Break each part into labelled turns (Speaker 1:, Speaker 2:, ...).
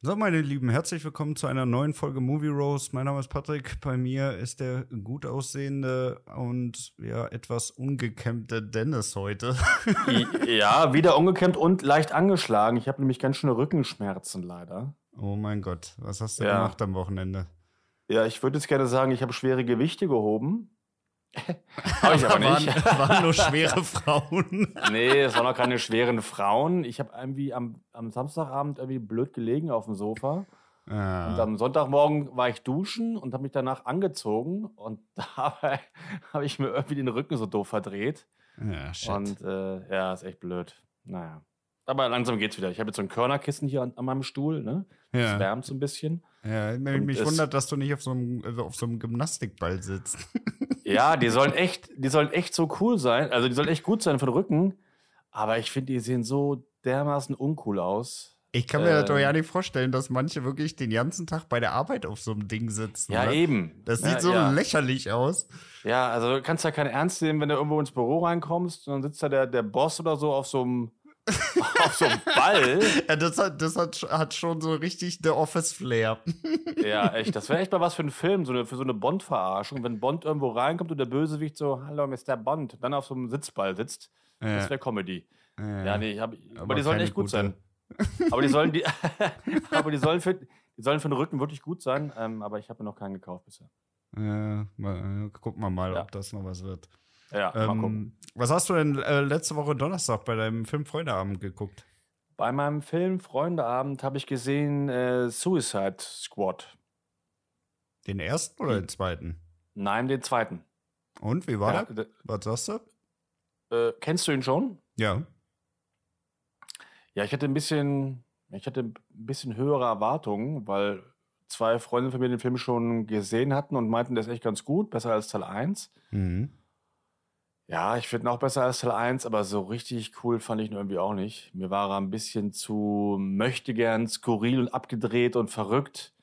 Speaker 1: So, meine Lieben, herzlich willkommen zu einer neuen Folge Movie Rose. Mein Name ist Patrick. Bei mir ist der gut aussehende und ja etwas ungekämmte Dennis heute.
Speaker 2: ja, wieder ungekämmt und leicht angeschlagen. Ich habe nämlich ganz schöne Rückenschmerzen leider.
Speaker 1: Oh mein Gott, was hast du ja. gemacht am Wochenende?
Speaker 2: Ja, ich würde jetzt gerne sagen, ich habe schwere Gewichte gehoben.
Speaker 1: Habe ich aber nicht. Waren, waren nur schwere Frauen.
Speaker 2: nee, es waren auch keine schweren Frauen. Ich habe irgendwie am, am Samstagabend irgendwie blöd gelegen auf dem Sofa. Ja. Und am Sonntagmorgen war ich duschen und habe mich danach angezogen und dabei habe ich mir irgendwie den Rücken so doof verdreht. Ja, shit. Und äh, ja, ist echt blöd. Naja. Aber langsam geht's wieder. Ich habe jetzt so ein Körnerkissen hier an, an meinem Stuhl, ne? Ja. Wärmt so ein bisschen.
Speaker 1: Ja, mich wundert, dass du nicht auf so einem, äh, auf so einem Gymnastikball sitzt.
Speaker 2: Ja, die sollen echt, die sollen echt so cool sein. Also die sollen echt gut sein von Rücken. Aber ich finde, die sehen so dermaßen uncool aus.
Speaker 1: Ich kann mir äh, doch ja nicht vorstellen, dass manche wirklich den ganzen Tag bei der Arbeit auf so einem Ding sitzen.
Speaker 2: Ja,
Speaker 1: oder?
Speaker 2: eben.
Speaker 1: Das sieht
Speaker 2: ja,
Speaker 1: so
Speaker 2: ja.
Speaker 1: lächerlich aus.
Speaker 2: Ja, also du kannst ja keinen Ernst nehmen, wenn du irgendwo ins Büro reinkommst und dann sitzt da der, der Boss oder so auf so einem auf so einem Ball.
Speaker 1: Ja, das hat, das hat, hat schon so richtig The Office-Flair.
Speaker 2: Ja, echt. Das wäre echt mal was für einen Film, so eine, für so eine Bond-Verarschung. Wenn Bond irgendwo reinkommt und der Bösewicht so, hallo, Mr. Bond, dann auf so einem Sitzball sitzt. Ja. Das wäre Comedy. Ja, ja nee, hab, aber, aber, die sollen echt gut gute. sein. aber die sollen, die, aber die sollen, für, die sollen für den Rücken wirklich gut sein. Ähm, aber ich habe mir noch keinen gekauft bisher.
Speaker 1: Ja, mal, gucken wir mal, ja. ob das noch was wird.
Speaker 2: Ja, ähm, mal gucken.
Speaker 1: Was hast du denn äh, letzte Woche Donnerstag bei deinem Film Freundeabend geguckt?
Speaker 2: Bei meinem Film Freundeabend habe ich gesehen äh, Suicide Squad.
Speaker 1: Den ersten oder den zweiten?
Speaker 2: Nein, den zweiten.
Speaker 1: Und wie war ja, der? Was sagst
Speaker 2: du? Äh, kennst du ihn schon?
Speaker 1: Ja.
Speaker 2: Ja, ich hatte ein bisschen, ich hatte ein bisschen höhere Erwartungen, weil zwei Freunde von mir den Film schon gesehen hatten und meinten, der ist echt ganz gut, besser als Teil 1. Mhm. Ja, ich finde ihn auch besser als Teil 1, aber so richtig cool fand ich ihn irgendwie auch nicht. Mir war er ein bisschen zu möchtegern, skurril und abgedreht und verrückt.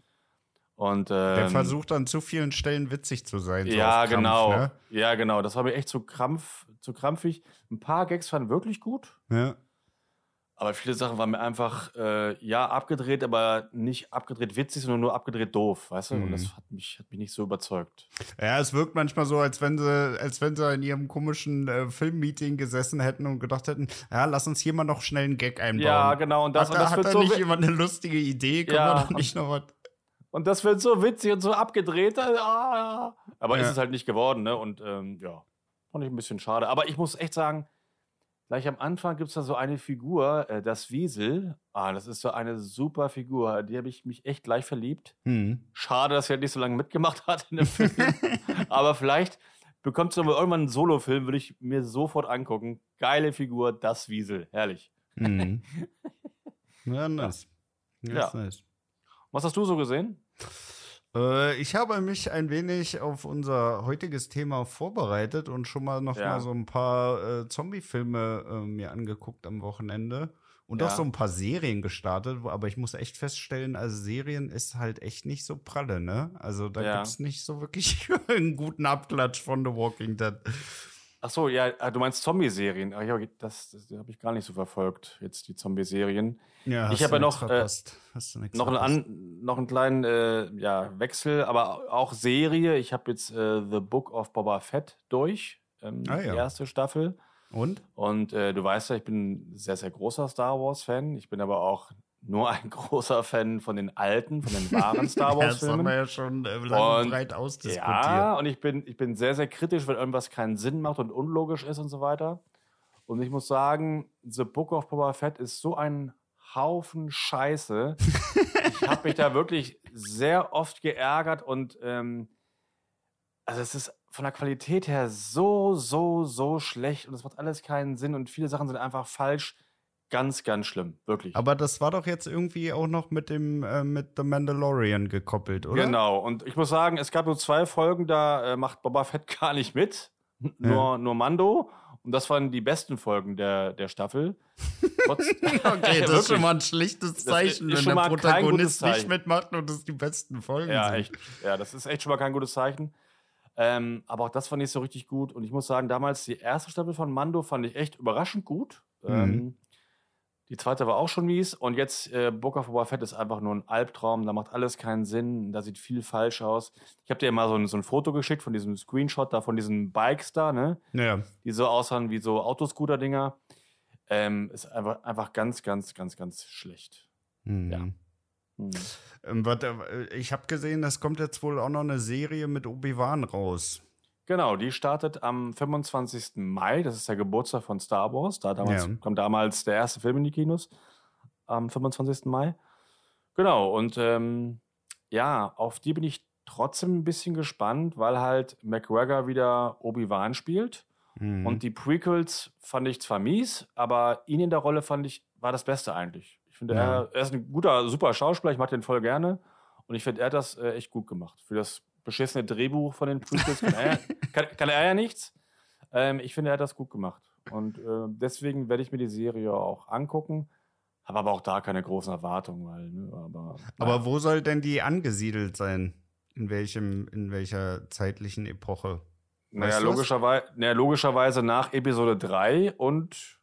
Speaker 2: Und, ähm,
Speaker 1: Der versucht an zu vielen Stellen witzig zu sein.
Speaker 2: So ja, Krampf, genau. Ne? Ja, genau. Das war mir echt zu, krampf, zu krampfig. Ein paar Gags waren wirklich gut.
Speaker 1: Ja.
Speaker 2: Aber viele Sachen waren mir einfach, äh, ja, abgedreht, aber nicht abgedreht witzig, sondern nur abgedreht doof, weißt du? Mhm. Und das mhm. hat mich, hat mich nicht so überzeugt.
Speaker 1: Ja, es wirkt manchmal so, als wenn sie, als wenn sie in ihrem komischen äh, Filmmeeting gesessen hätten und gedacht hätten, ja, lass uns hier mal noch schnell einen Gag einbauen.
Speaker 2: Ja, genau. Und das,
Speaker 1: hat,
Speaker 2: und das
Speaker 1: hat
Speaker 2: wird
Speaker 1: da
Speaker 2: so
Speaker 1: nicht jemand eine lustige Idee? Können ja, wir da nicht noch was?
Speaker 2: Und das wird so witzig und so abgedreht. Ah, aber ja. ist es halt nicht geworden, ne? Und ähm, ja, fand ich ein bisschen schade. Aber ich muss echt sagen, Gleich am Anfang gibt es da so eine Figur, äh, das Wiesel. Ah, das ist so eine super Figur. Die habe ich mich echt gleich verliebt. Hm. Schade, dass er halt nicht so lange mitgemacht hat in dem Film. Aber vielleicht bekommt es irgendwann einen Solo-Film, würde ich mir sofort angucken. Geile Figur, das Wiesel. Herrlich.
Speaker 1: Hm. ja, nice.
Speaker 2: Ja. Nice. Was hast du so gesehen?
Speaker 1: Äh, ich habe mich ein wenig auf unser heutiges Thema vorbereitet und schon mal noch ja. mal so ein paar äh, Zombie-Filme äh, mir angeguckt am Wochenende. Und ja. auch so ein paar Serien gestartet, aber ich muss echt feststellen, also Serien ist halt echt nicht so pralle, ne? Also da ja. gibt's nicht so wirklich einen guten Abklatsch von The Walking Dead.
Speaker 2: Ach so, ja, ah, du meinst Zombie-Serien. Das, das habe ich gar nicht so verfolgt, jetzt die Zombie-Serien.
Speaker 1: Ja,
Speaker 2: ich habe ja noch, äh, noch, einen an, noch einen kleinen äh, ja, Wechsel, aber auch Serie. Ich habe jetzt äh, The Book of Boba Fett durch, ähm, ah, ja. die erste Staffel.
Speaker 1: Und?
Speaker 2: Und äh, du weißt ja, ich bin ein sehr, sehr großer Star Wars-Fan. Ich bin aber auch nur ein großer Fan von den alten, von den wahren Star Wars Filmen.
Speaker 1: das haben wir ja schon äh, lang und breit ausdiskutiert. Ja,
Speaker 2: und ich bin, ich bin sehr, sehr kritisch, wenn irgendwas keinen Sinn macht und unlogisch ist und so weiter. Und ich muss sagen, The Book of Boba Fett ist so ein Haufen Scheiße. ich habe mich da wirklich sehr oft geärgert und ähm, also es ist von der Qualität her so, so, so schlecht und es macht alles keinen Sinn und viele Sachen sind einfach falsch Ganz, ganz schlimm, wirklich.
Speaker 1: Aber das war doch jetzt irgendwie auch noch mit dem äh, mit The Mandalorian gekoppelt, oder?
Speaker 2: Genau. Und ich muss sagen, es gab nur zwei Folgen, da äh, macht Boba Fett gar nicht mit, nur ja. nur Mando. Und das waren die besten Folgen der, der Staffel.
Speaker 1: Trotz okay, das ist schon mal ein schlichtes Zeichen, wenn der Protagonist nicht mitmacht und das die besten Folgen
Speaker 2: ja,
Speaker 1: sind.
Speaker 2: Echt. Ja, das ist echt schon mal kein gutes Zeichen. Ähm, aber auch das fand ich so richtig gut. Und ich muss sagen, damals die erste Staffel von Mando fand ich echt überraschend gut. Mhm. Ähm, Die zweite war auch schon mies. Und jetzt äh, Book of Boba Fett ist einfach nur ein Albtraum. Da macht alles keinen Sinn. Da sieht viel falsch aus. Ich habe dir mal so ein, so ein Foto geschickt von diesem Screenshot da, von diesen Bikes da, ne?
Speaker 1: Ja.
Speaker 2: Die so aussahen wie so Autoscooter-Dinger. Ähm, ist einfach, einfach ganz, ganz, ganz, ganz schlecht.
Speaker 1: Mhm. Ja. Mhm. Ich habe gesehen, es kommt jetzt wohl auch noch eine Serie mit Obi-Wan raus.
Speaker 2: Genau, die startet am 25. Mai. Das ist der Geburtstag von Star Wars. Da damals, ja. kommt damals der erste Film in die Kinos. Am 25. Mai. Genau, und ähm, ja, auf die bin ich trotzdem ein bisschen gespannt, weil halt McGregor wieder Obi-Wan spielt. Mhm. Und die Prequels fand ich zwar mies, aber ihn in der Rolle fand ich, war das Beste eigentlich. Ich finde, ja. er, er, ist ein guter, super Schauspieler, ich mag den voll gerne. Und ich finde, er hat das äh, echt gut gemacht. Für das beschissene Drehbuch von den Prequels kann, er, kann, kann er ja nichts. Ähm, ich finde, er hat das gut gemacht. Und äh, deswegen werde ich mir die Serie auch angucken. Habe aber auch da keine großen Erwartungen, weil, ne, aber,
Speaker 1: aber wo soll denn die angesiedelt sein? In welchem, in welcher zeitlichen Epoche?
Speaker 2: Naja, logischerweise, naja, logischerweise nach Episode 3 und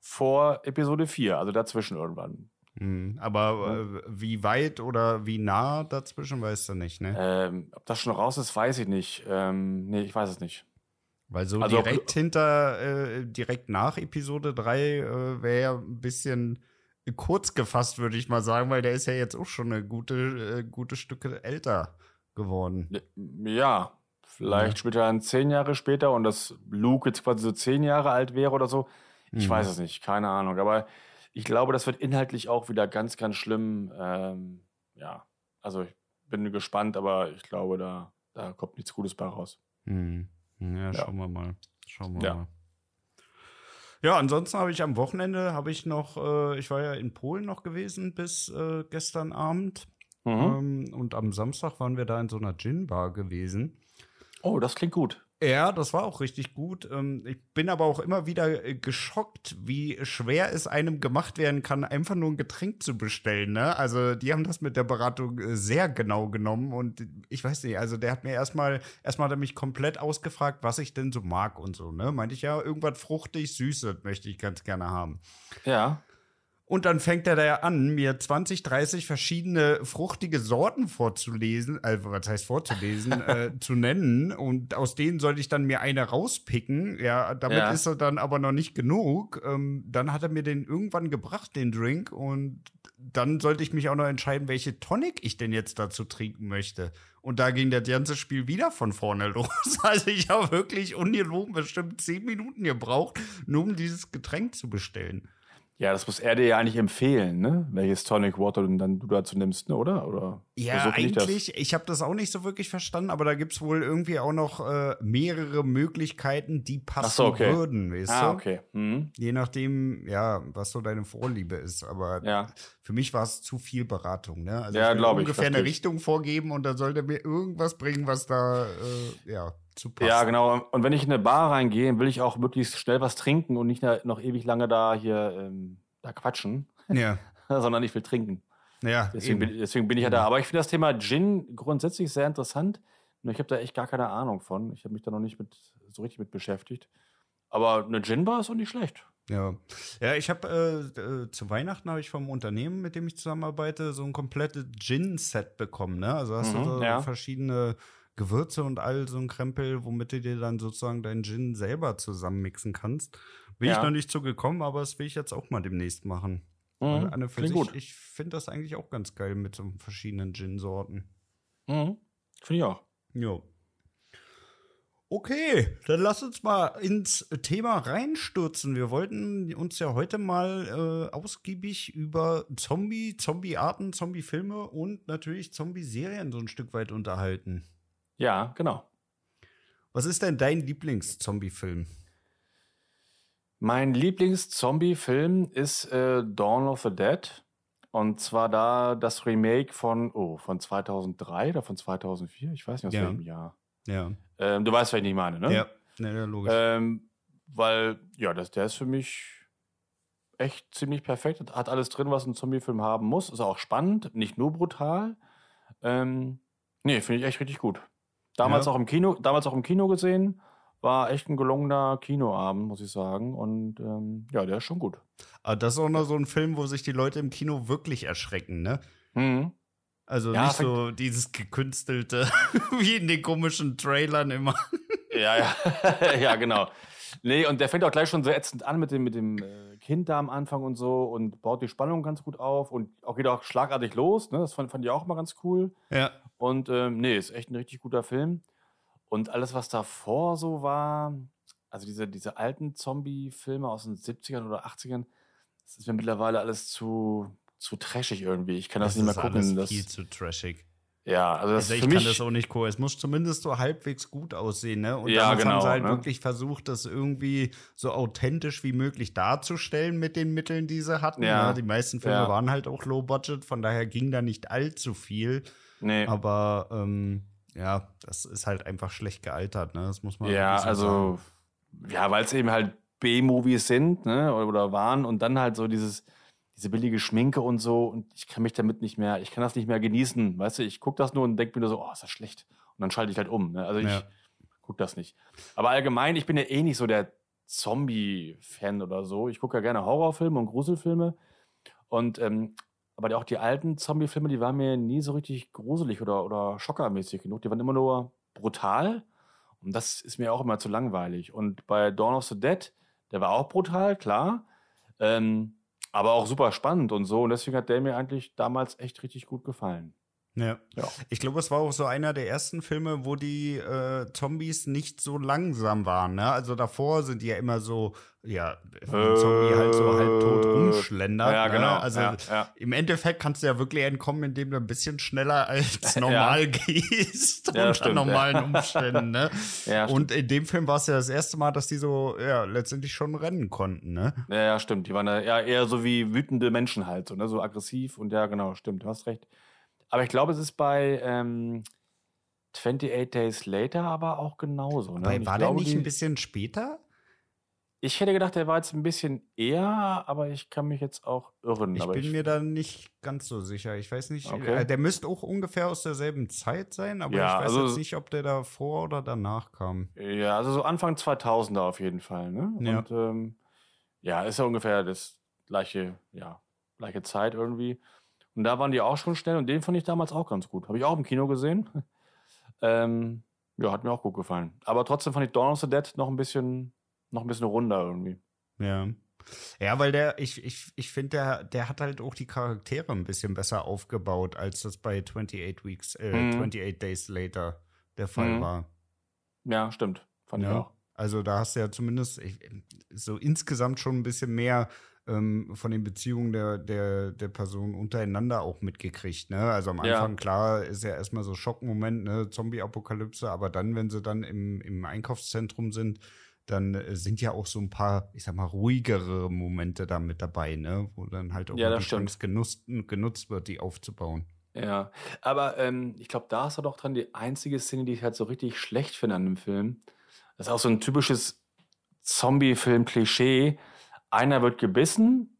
Speaker 2: vor Episode 4, also dazwischen irgendwann.
Speaker 1: Mhm, aber äh, wie weit oder wie nah dazwischen weißt du nicht, ne?
Speaker 2: Ähm, ob das schon raus ist, weiß ich nicht. Ähm, nee, ich weiß es nicht.
Speaker 1: Weil so also, direkt hinter, äh, direkt nach Episode 3 äh, wäre ja ein bisschen kurz gefasst, würde ich mal sagen, weil der ist ja jetzt auch schon eine gute, äh, gute Stücke älter geworden.
Speaker 2: Ja, vielleicht ja. spielt er dann zehn Jahre später und dass Luke jetzt quasi so zehn Jahre alt wäre oder so. Ich hm. weiß es nicht, keine Ahnung. Aber ich glaube, das wird inhaltlich auch wieder ganz, ganz schlimm. Ähm, ja, also ich bin gespannt, aber ich glaube, da, da kommt nichts Gutes bei raus.
Speaker 1: Hm. Ja, schauen wir mal. Schauen wir ja. mal. Ja, ansonsten habe ich am Wochenende habe ich noch, äh, ich war ja in Polen noch gewesen bis äh, gestern Abend. Mhm. Ähm, und am Samstag waren wir da in so einer Gin-Bar gewesen.
Speaker 2: Oh, das klingt gut.
Speaker 1: Ja, das war auch richtig gut. Ähm, ich bin aber auch immer wieder äh, geschockt, wie schwer es einem gemacht werden kann, einfach nur ein Getränk zu bestellen. Ne? Also, die haben das mit der Beratung äh, sehr genau genommen und ich weiß nicht, also der hat mir erstmal, erstmal er mich komplett ausgefragt, was ich denn so mag und so. Ne? Meinte ich ja, irgendwas fruchtig, süßes möchte ich ganz gerne haben.
Speaker 2: Ja.
Speaker 1: Und dann fängt er da an, mir 20, 30 verschiedene fruchtige Sorten vorzulesen, also was heißt vorzulesen, äh, zu nennen. Und aus denen sollte ich dann mir eine rauspicken. Ja, damit ja. ist er dann aber noch nicht genug. Ähm, dann hat er mir den irgendwann gebracht, den Drink. Und dann sollte ich mich auch noch entscheiden, welche Tonic ich denn jetzt dazu trinken möchte. Und da ging das ganze Spiel wieder von vorne los. Also ich habe wirklich ungelogen bestimmt zehn Minuten gebraucht, nur um dieses Getränk zu bestellen.
Speaker 2: Ja, das muss er dir ja eigentlich empfehlen, ne? Welches Tonic Water du dann du dazu nimmst, ne? oder? oder
Speaker 1: ja, eigentlich, ich, ich habe das auch nicht so wirklich verstanden, aber da gibt es wohl irgendwie auch noch äh, mehrere Möglichkeiten, die passen so, okay. würden, weißt ah,
Speaker 2: du? okay. Mhm.
Speaker 1: Je nachdem, ja, was so deine Vorliebe ist. Aber
Speaker 2: ja.
Speaker 1: für mich war es zu viel Beratung, ne?
Speaker 2: Also ja, ich will
Speaker 1: ungefähr eine Richtung vorgeben und dann soll der mir irgendwas bringen, was da, äh, ja, zu passen.
Speaker 2: Ja, genau. Und wenn ich in eine Bar reingehe, will ich auch möglichst schnell was trinken und nicht noch ewig lange da hier ähm, da quatschen.
Speaker 1: Ja.
Speaker 2: sondern ich will trinken.
Speaker 1: Ja.
Speaker 2: Deswegen, bin, deswegen bin, ich ja da. Aber ich finde das Thema Gin grundsätzlich sehr interessant. Nur ich habe da echt gar keine Ahnung von. Ich habe mich da noch nicht mit, so richtig mit beschäftigt. Aber eine Gin-Bar ist auch nicht schlecht.
Speaker 1: Ja, ja ich habe äh, äh, zu Weihnachten habe ich vom Unternehmen, mit dem ich zusammenarbeite, so ein komplettes Gin-Set bekommen. Ne? Also hast mhm, du so ja. verschiedene Gewürze und all so ein Krempel, womit du dir dann sozusagen deinen Gin selber zusammenmixen kannst. Bin ja. ich noch nicht so gekommen, aber das will ich jetzt auch mal demnächst machen. Mhm, Anne für sich, gut. Ich finde das eigentlich auch ganz geil mit so verschiedenen Gin-Sorten.
Speaker 2: Mhm. Finde ich auch.
Speaker 1: Jo. Okay, dann lass uns mal ins Thema reinstürzen. Wir wollten uns ja heute mal äh, ausgiebig über Zombie, Zombie-Arten, Zombie-Filme und natürlich Zombie-Serien so ein Stück weit unterhalten.
Speaker 2: Ja, genau.
Speaker 1: Was ist denn dein Lieblings-Zombie-Film?
Speaker 2: Mein Lieblings-Zombie-Film ist äh, Dawn of the Dead. Und zwar da das Remake von, oh, von 2003 oder von 2004, ich weiß nicht aus ja. welchem Jahr.
Speaker 1: Ja.
Speaker 2: Ähm, du weißt, was ich nicht meine, ne?
Speaker 1: Ja, ja logisch.
Speaker 2: Ähm, weil, ja, das, der ist für mich echt ziemlich perfekt. Hat alles drin, was ein Zombie-Film haben muss. Ist auch spannend, nicht nur brutal. Ähm, nee, finde ich echt richtig gut. Damals, ja. auch im Kino, damals auch im Kino gesehen. war echt ein gelungener Kinoabend, muss ich sagen. Und ähm, ja, der ist schon gut.
Speaker 1: Aber das ist auch noch so ein Film, wo sich die Leute im Kino wirklich erschrecken, ne? Mhm. Also ja, nicht so dieses gekünstelte, wie in den komischen Trailern immer.
Speaker 2: Ja, ja, ja, genau. Nee, und der fängt auch gleich schon so ätzend an mit dem, mit dem äh, Kind da am Anfang und so und baut die Spannung ganz gut auf und auch geht auch schlagartig los. Ne? Das fand, fand ich auch mal ganz cool.
Speaker 1: Ja.
Speaker 2: Und ähm, nee, ist echt ein richtig guter Film. Und alles, was davor so war, also diese, diese alten Zombie-Filme aus den 70ern oder 80ern, das ist mir mittlerweile alles zu, zu trashig irgendwie. Ich kann das, das nicht mehr gucken.
Speaker 1: Alles
Speaker 2: das
Speaker 1: viel zu trashig.
Speaker 2: Ja, also, das
Speaker 1: also ich für mich, kann das auch nicht cool. Es muss zumindest so halbwegs gut aussehen, ne? Und ja, genau, haben sie halt ne? wirklich versucht, das irgendwie so authentisch wie möglich darzustellen mit den Mitteln, die sie hatten. Ja. Ne? Die meisten Filme ja. waren halt auch low budget, von daher ging da nicht allzu viel. Nee. Aber ähm, ja, das ist halt einfach schlecht gealtert, ne? Das muss man
Speaker 2: Ja, also sagen. ja, weil es eben halt B-Movies sind, ne? Oder waren und dann halt so dieses diese billige Schminke und so und ich kann mich damit nicht mehr, ich kann das nicht mehr genießen, weißt du, ich gucke das nur und denke mir nur so, oh, ist das schlecht und dann schalte ich halt um, ne? also ich ja. gucke das nicht. Aber allgemein, ich bin ja eh nicht so der Zombie-Fan oder so, ich gucke ja gerne Horrorfilme und Gruselfilme und ähm, aber auch die alten Zombie-Filme, die waren mir nie so richtig gruselig oder, oder schockermäßig genug, die waren immer nur brutal und das ist mir auch immer zu langweilig und bei Dawn of the Dead, der war auch brutal, klar, ähm, aber auch super spannend und so. Und deswegen hat der mir eigentlich damals echt richtig gut gefallen.
Speaker 1: Ja. ja. Ich glaube, es war auch so einer der ersten Filme, wo die äh, Zombies nicht so langsam waren. Ne? Also davor sind die ja immer so, ja, äh, Zombie halt so halbtot rumschlendert.
Speaker 2: Ja,
Speaker 1: ne?
Speaker 2: genau.
Speaker 1: Also
Speaker 2: ja, ja.
Speaker 1: im Endeffekt kannst du ja wirklich entkommen, indem du ein bisschen schneller als normal gehst unter
Speaker 2: stimmt,
Speaker 1: normalen Umständen. Ne? ja, Und in dem Film war es ja das erste Mal, dass die so, ja, letztendlich schon rennen konnten. Ne?
Speaker 2: Ja, ja, stimmt. Die waren ja eher so wie wütende Menschen halt, so, ne? so aggressiv. Und ja, genau, stimmt. Du hast recht. Aber ich glaube, es ist bei ähm, 28 Days Later aber auch genauso. Ne?
Speaker 1: Weil, war der nicht die, ein bisschen später?
Speaker 2: Ich hätte gedacht, der war jetzt ein bisschen eher, aber ich kann mich jetzt auch irren.
Speaker 1: Ich bin ich, mir da nicht ganz so sicher. Ich weiß nicht. Okay. Äh, der müsste auch ungefähr aus derselben Zeit sein, aber ja, ich weiß also, jetzt nicht, ob der davor oder danach kam.
Speaker 2: Ja, also so Anfang 2000er auf jeden Fall. Ne? Ja. Und ähm, ja, ist ja ungefähr das gleiche, ja, gleiche Zeit irgendwie. Und da waren die auch schon schnell und den fand ich damals auch ganz gut. Habe ich auch im Kino gesehen. ähm, ja, hat mir auch gut gefallen. Aber trotzdem fand ich Dawn of the Dead noch ein bisschen, noch ein bisschen runder irgendwie.
Speaker 1: Ja. Ja, weil der, ich, ich, ich finde, der, der hat halt auch die Charaktere ein bisschen besser aufgebaut, als das bei 28 Weeks, äh, mhm. 28 Days Later der Fall mhm. war.
Speaker 2: Ja, stimmt. Fand ja. ich auch.
Speaker 1: Also da hast du ja zumindest ich, so insgesamt schon ein bisschen mehr ähm, von den Beziehungen der, der, der Personen untereinander auch mitgekriegt. Ne? Also am Anfang, ja. klar, ist ja erstmal so Schockmoment, ne? Zombie-Apokalypse, aber dann, wenn sie dann im, im Einkaufszentrum sind, dann äh, sind ja auch so ein paar, ich sag mal, ruhigere Momente da mit dabei, ne? Wo dann halt auch
Speaker 2: ja, die
Speaker 1: Chance genutzt, genutzt wird, die aufzubauen.
Speaker 2: Ja, aber ähm, ich glaube, da ist er doch dran die einzige Szene, die ich halt so richtig schlecht finde an dem Film. Das ist auch so ein typisches Zombie-Film-Klischee, einer wird gebissen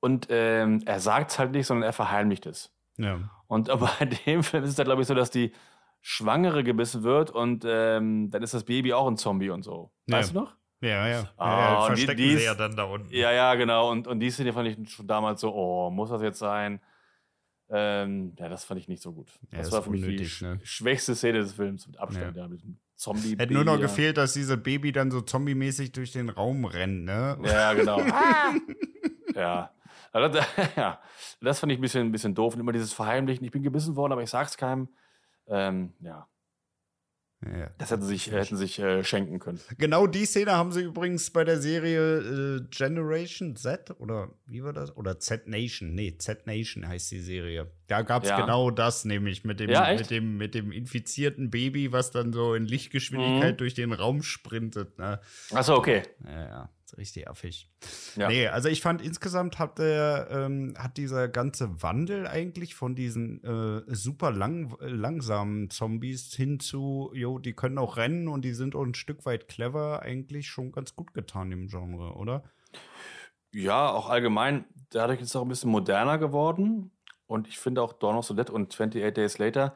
Speaker 2: und ähm, er sagt es halt nicht, sondern er verheimlicht es.
Speaker 1: Ja.
Speaker 2: Und bei dem Film ist es da, glaube ich, so, dass die Schwangere gebissen wird und ähm, dann ist das Baby auch ein Zombie und so. Ja. Weißt du noch?
Speaker 1: Ja, ja.
Speaker 2: Ah, ja
Speaker 1: verstecken die, die sie ja dann da unten.
Speaker 2: Ja, ja, genau. Und, und die Szene fand ich schon damals so, oh, muss das jetzt sein? Ähm, ja, das fand ich nicht so gut.
Speaker 1: Ja,
Speaker 2: das,
Speaker 1: war für mich die
Speaker 2: ne? schwächste Szene des Films mit Abstand. Ja. Ja, mit Zombie.
Speaker 1: Hätte nur noch gefehlt, dass diese Baby dann so zombie-mäßig durch den Raum rennt, ne?
Speaker 2: Ja, genau. ja. Also, das, ja. Das fand ich ein bisschen, ein bisschen doof. Und immer dieses Verheimlichen. Ich bin gebissen worden, aber ich sag's keinem. Ähm, ja. Ja, das hätten sie sich, hätten sich äh, schenken können.
Speaker 1: Genau die Szene haben sie übrigens bei der Serie äh, Generation Z oder wie war das? Oder Z Nation. Nee, Z Nation heißt die Serie. Da gab es ja. genau das, nämlich mit dem,
Speaker 2: ja,
Speaker 1: mit, dem, mit dem infizierten Baby, was dann so in Lichtgeschwindigkeit mhm. durch den Raum sprintet. Ne?
Speaker 2: Achso, okay.
Speaker 1: Ja, ja richtig affig. Ja. Nee, also ich fand insgesamt hat der, ähm, hat dieser ganze Wandel eigentlich von diesen äh, super lang, langsamen Zombies hin zu, jo, die können auch rennen und die sind auch ein Stück weit clever, eigentlich schon ganz gut getan im Genre, oder?
Speaker 2: Ja, auch allgemein, dadurch ist es auch ein bisschen moderner geworden. Und ich finde auch Dawn of the Dead und 28 Days Later,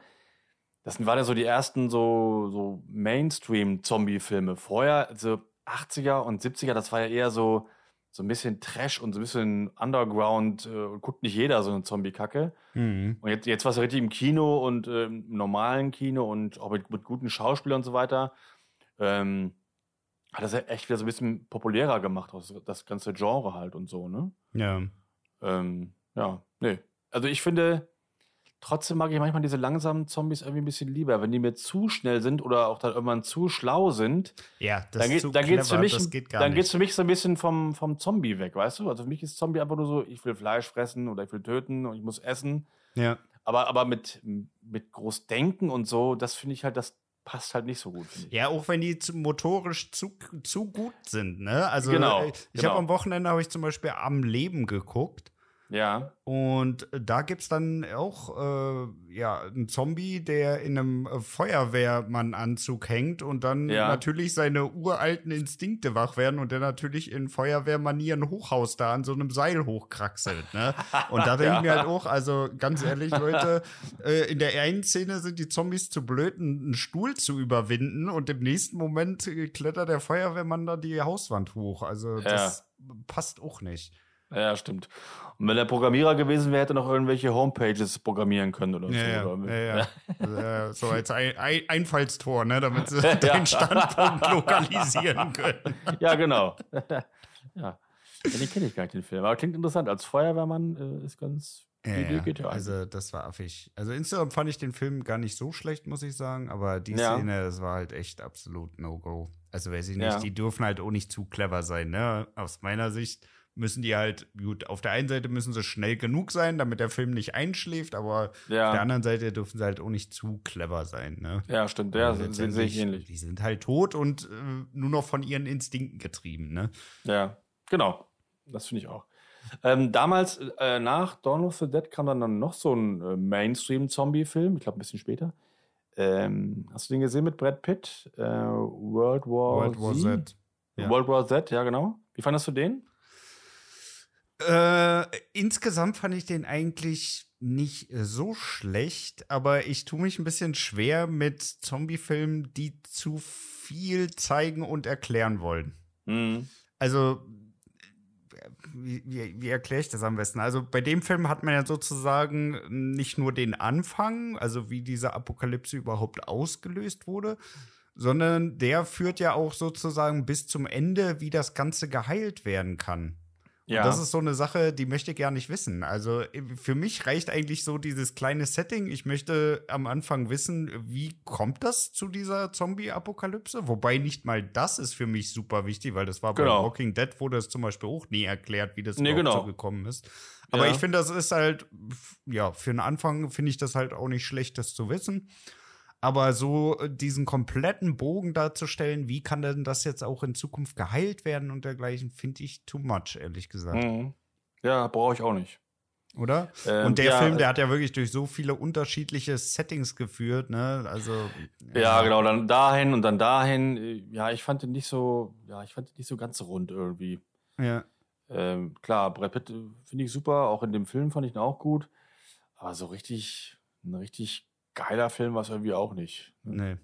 Speaker 2: das waren ja so die ersten so, so Mainstream-Zombie-Filme. Vorher, also 80er und 70er, das war ja eher so, so ein bisschen Trash und so ein bisschen Underground. Äh, guckt nicht jeder so eine Zombie-Kacke. Mhm. Und jetzt, jetzt war es richtig im Kino und äh, im normalen Kino und auch mit, mit guten Schauspielern und so weiter. Ähm, hat das ja echt wieder so ein bisschen populärer gemacht, das, das ganze Genre halt und so, ne?
Speaker 1: Ja.
Speaker 2: Ähm, ja, nee. Also ich finde, Trotzdem mag ich manchmal diese langsamen Zombies irgendwie ein bisschen lieber. Wenn die mir zu schnell sind oder auch dann irgendwann zu schlau sind,
Speaker 1: ja,
Speaker 2: das dann, geht, dann geht's für mich,
Speaker 1: geht
Speaker 2: dann geht's für mich so ein bisschen vom, vom Zombie weg, weißt du? Also für mich ist Zombie einfach nur so, ich will Fleisch fressen oder ich will töten und ich muss essen.
Speaker 1: Ja.
Speaker 2: Aber, aber mit, mit groß denken und so, das finde ich halt, das passt halt nicht so gut.
Speaker 1: Ja, auch wenn die zu, motorisch zu, zu gut sind, ne? Also
Speaker 2: genau,
Speaker 1: ich
Speaker 2: genau.
Speaker 1: habe am Wochenende habe ich zum Beispiel am Leben geguckt.
Speaker 2: Ja.
Speaker 1: Und da gibt es dann auch äh, ja, einen Zombie, der in einem Feuerwehrmann-Anzug hängt und dann
Speaker 2: ja.
Speaker 1: natürlich seine uralten Instinkte wach werden und der natürlich in Feuerwehrmanieren Hochhaus da an so einem Seil hochkraxelt. Ne? Und da denke ich mir halt auch, also ganz ehrlich, Leute, äh, in der einen Szene sind die Zombies zu blöd, einen Stuhl zu überwinden und im nächsten Moment klettert der Feuerwehrmann da die Hauswand hoch. Also das passt auch nicht.
Speaker 2: Ja, stimmt. Und wenn er Programmierer gewesen wäre, hätte er noch irgendwelche Homepages programmieren können oder
Speaker 1: ja,
Speaker 2: so.
Speaker 1: Ja, ja, ja. so als ein, ein Einfallstor, ne, damit sie den Standpunkt lokalisieren können.
Speaker 2: Ja, genau. ja. Den kenne ich gar nicht, den Film. Aber klingt interessant. Als Feuerwehrmann äh, ist ganz.
Speaker 1: Ja, Idee geht ja also das war affig. Also insgesamt fand ich den Film gar nicht so schlecht, muss ich sagen. Aber die Szene, das war halt echt absolut No-Go. Also weiß ich nicht, die dürfen halt auch nicht zu clever sein, ne? Aus meiner Sicht müssen die halt, gut, auf der einen Seite müssen sie schnell genug sein, damit der Film nicht einschläft, aber
Speaker 2: ja.
Speaker 1: auf der anderen Seite dürfen sie halt auch nicht zu clever sein. Ne?
Speaker 2: Ja, stimmt, ja, also sehe ich ähnlich.
Speaker 1: Die sind halt tot und äh, nur noch von ihren Instinkten getrieben. Ne?
Speaker 2: Ja, genau. Das finde ich auch. Ähm, damals, äh, nach Dawn of the Dead, kam dann noch so ein äh, Mainstream-Zombie-Film, ich glaube ein bisschen später. Ähm, hast du den gesehen mit Brad Pitt? Äh, World War,
Speaker 1: World War Z.
Speaker 2: Z. Ja. World War Z, ja, genau. Wie fandest du den?
Speaker 1: Äh, insgesamt fand ich den eigentlich nicht so schlecht, aber ich tue mich ein bisschen schwer mit Zombie-Filmen, die zu viel zeigen und erklären wollen.
Speaker 2: Mhm.
Speaker 1: Also, wie, wie, wie erkläre ich das am besten? Also, bei dem Film hat man ja sozusagen nicht nur den Anfang, also wie diese Apokalypse überhaupt ausgelöst wurde, sondern der führt ja auch sozusagen bis zum Ende, wie das Ganze geheilt werden kann. Ja. Und das ist so eine Sache, die möchte ich gar nicht wissen. Also für mich reicht eigentlich so dieses kleine Setting. Ich möchte am Anfang wissen, wie kommt das zu dieser Zombie-Apokalypse? Wobei nicht mal das ist für mich super wichtig, weil das war genau. bei Walking Dead wurde es zum Beispiel auch nie erklärt, wie das
Speaker 2: nee, genau.
Speaker 1: so gekommen ist. Aber ja. ich finde, das ist halt, ja, für einen Anfang finde ich das halt auch nicht schlecht, das zu wissen. Aber so äh, diesen kompletten Bogen darzustellen, wie kann denn das jetzt auch in Zukunft geheilt werden und dergleichen, finde ich too much, ehrlich gesagt.
Speaker 2: Mhm. Ja, brauche ich auch nicht.
Speaker 1: Oder? Ähm, und der ja, Film, der hat ja wirklich durch so viele unterschiedliche Settings geführt, ne? Also.
Speaker 2: Ja, ja, genau, dann dahin und dann dahin. Ja, ich fand den nicht so, ja, ich fand den nicht so ganz rund irgendwie.
Speaker 1: Ja.
Speaker 2: Ähm, klar, Brad Pitt äh, finde ich super, auch in dem Film fand ich ihn auch gut. Aber so richtig, ein richtig geiler Film war es irgendwie auch nicht.
Speaker 1: Ne? Nee.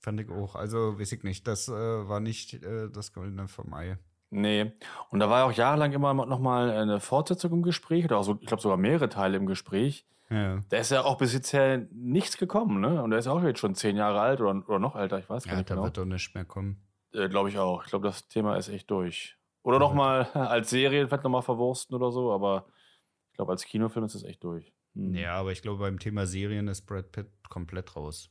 Speaker 1: Fand ich auch. Also, weiß ich nicht. Das äh, war nicht äh, das Goldene vom Ei.
Speaker 2: Nee. Und da war ja auch jahrelang immer noch mal eine Fortsetzung im Gespräch oder auch so, ich glaube sogar mehrere Teile im Gespräch.
Speaker 1: Ja.
Speaker 2: Da ist ja auch bis jetzt ja nichts gekommen, ne? Und der ist ja auch jetzt schon zehn Jahre alt oder, oder noch älter, ich weiß gar
Speaker 1: ja,
Speaker 2: nicht
Speaker 1: da
Speaker 2: genau.
Speaker 1: wird doch nicht mehr kommen.
Speaker 2: Äh, glaube ich auch. Ich glaube, das Thema ist echt durch. Oder noch mal als Serie vielleicht noch mal verwursten oder so, aber ich glaube, als Kinofilm ist es echt durch.
Speaker 1: Hm. Ja, aber ich glaube, beim Thema Serien ist Brad Pitt komplett raus.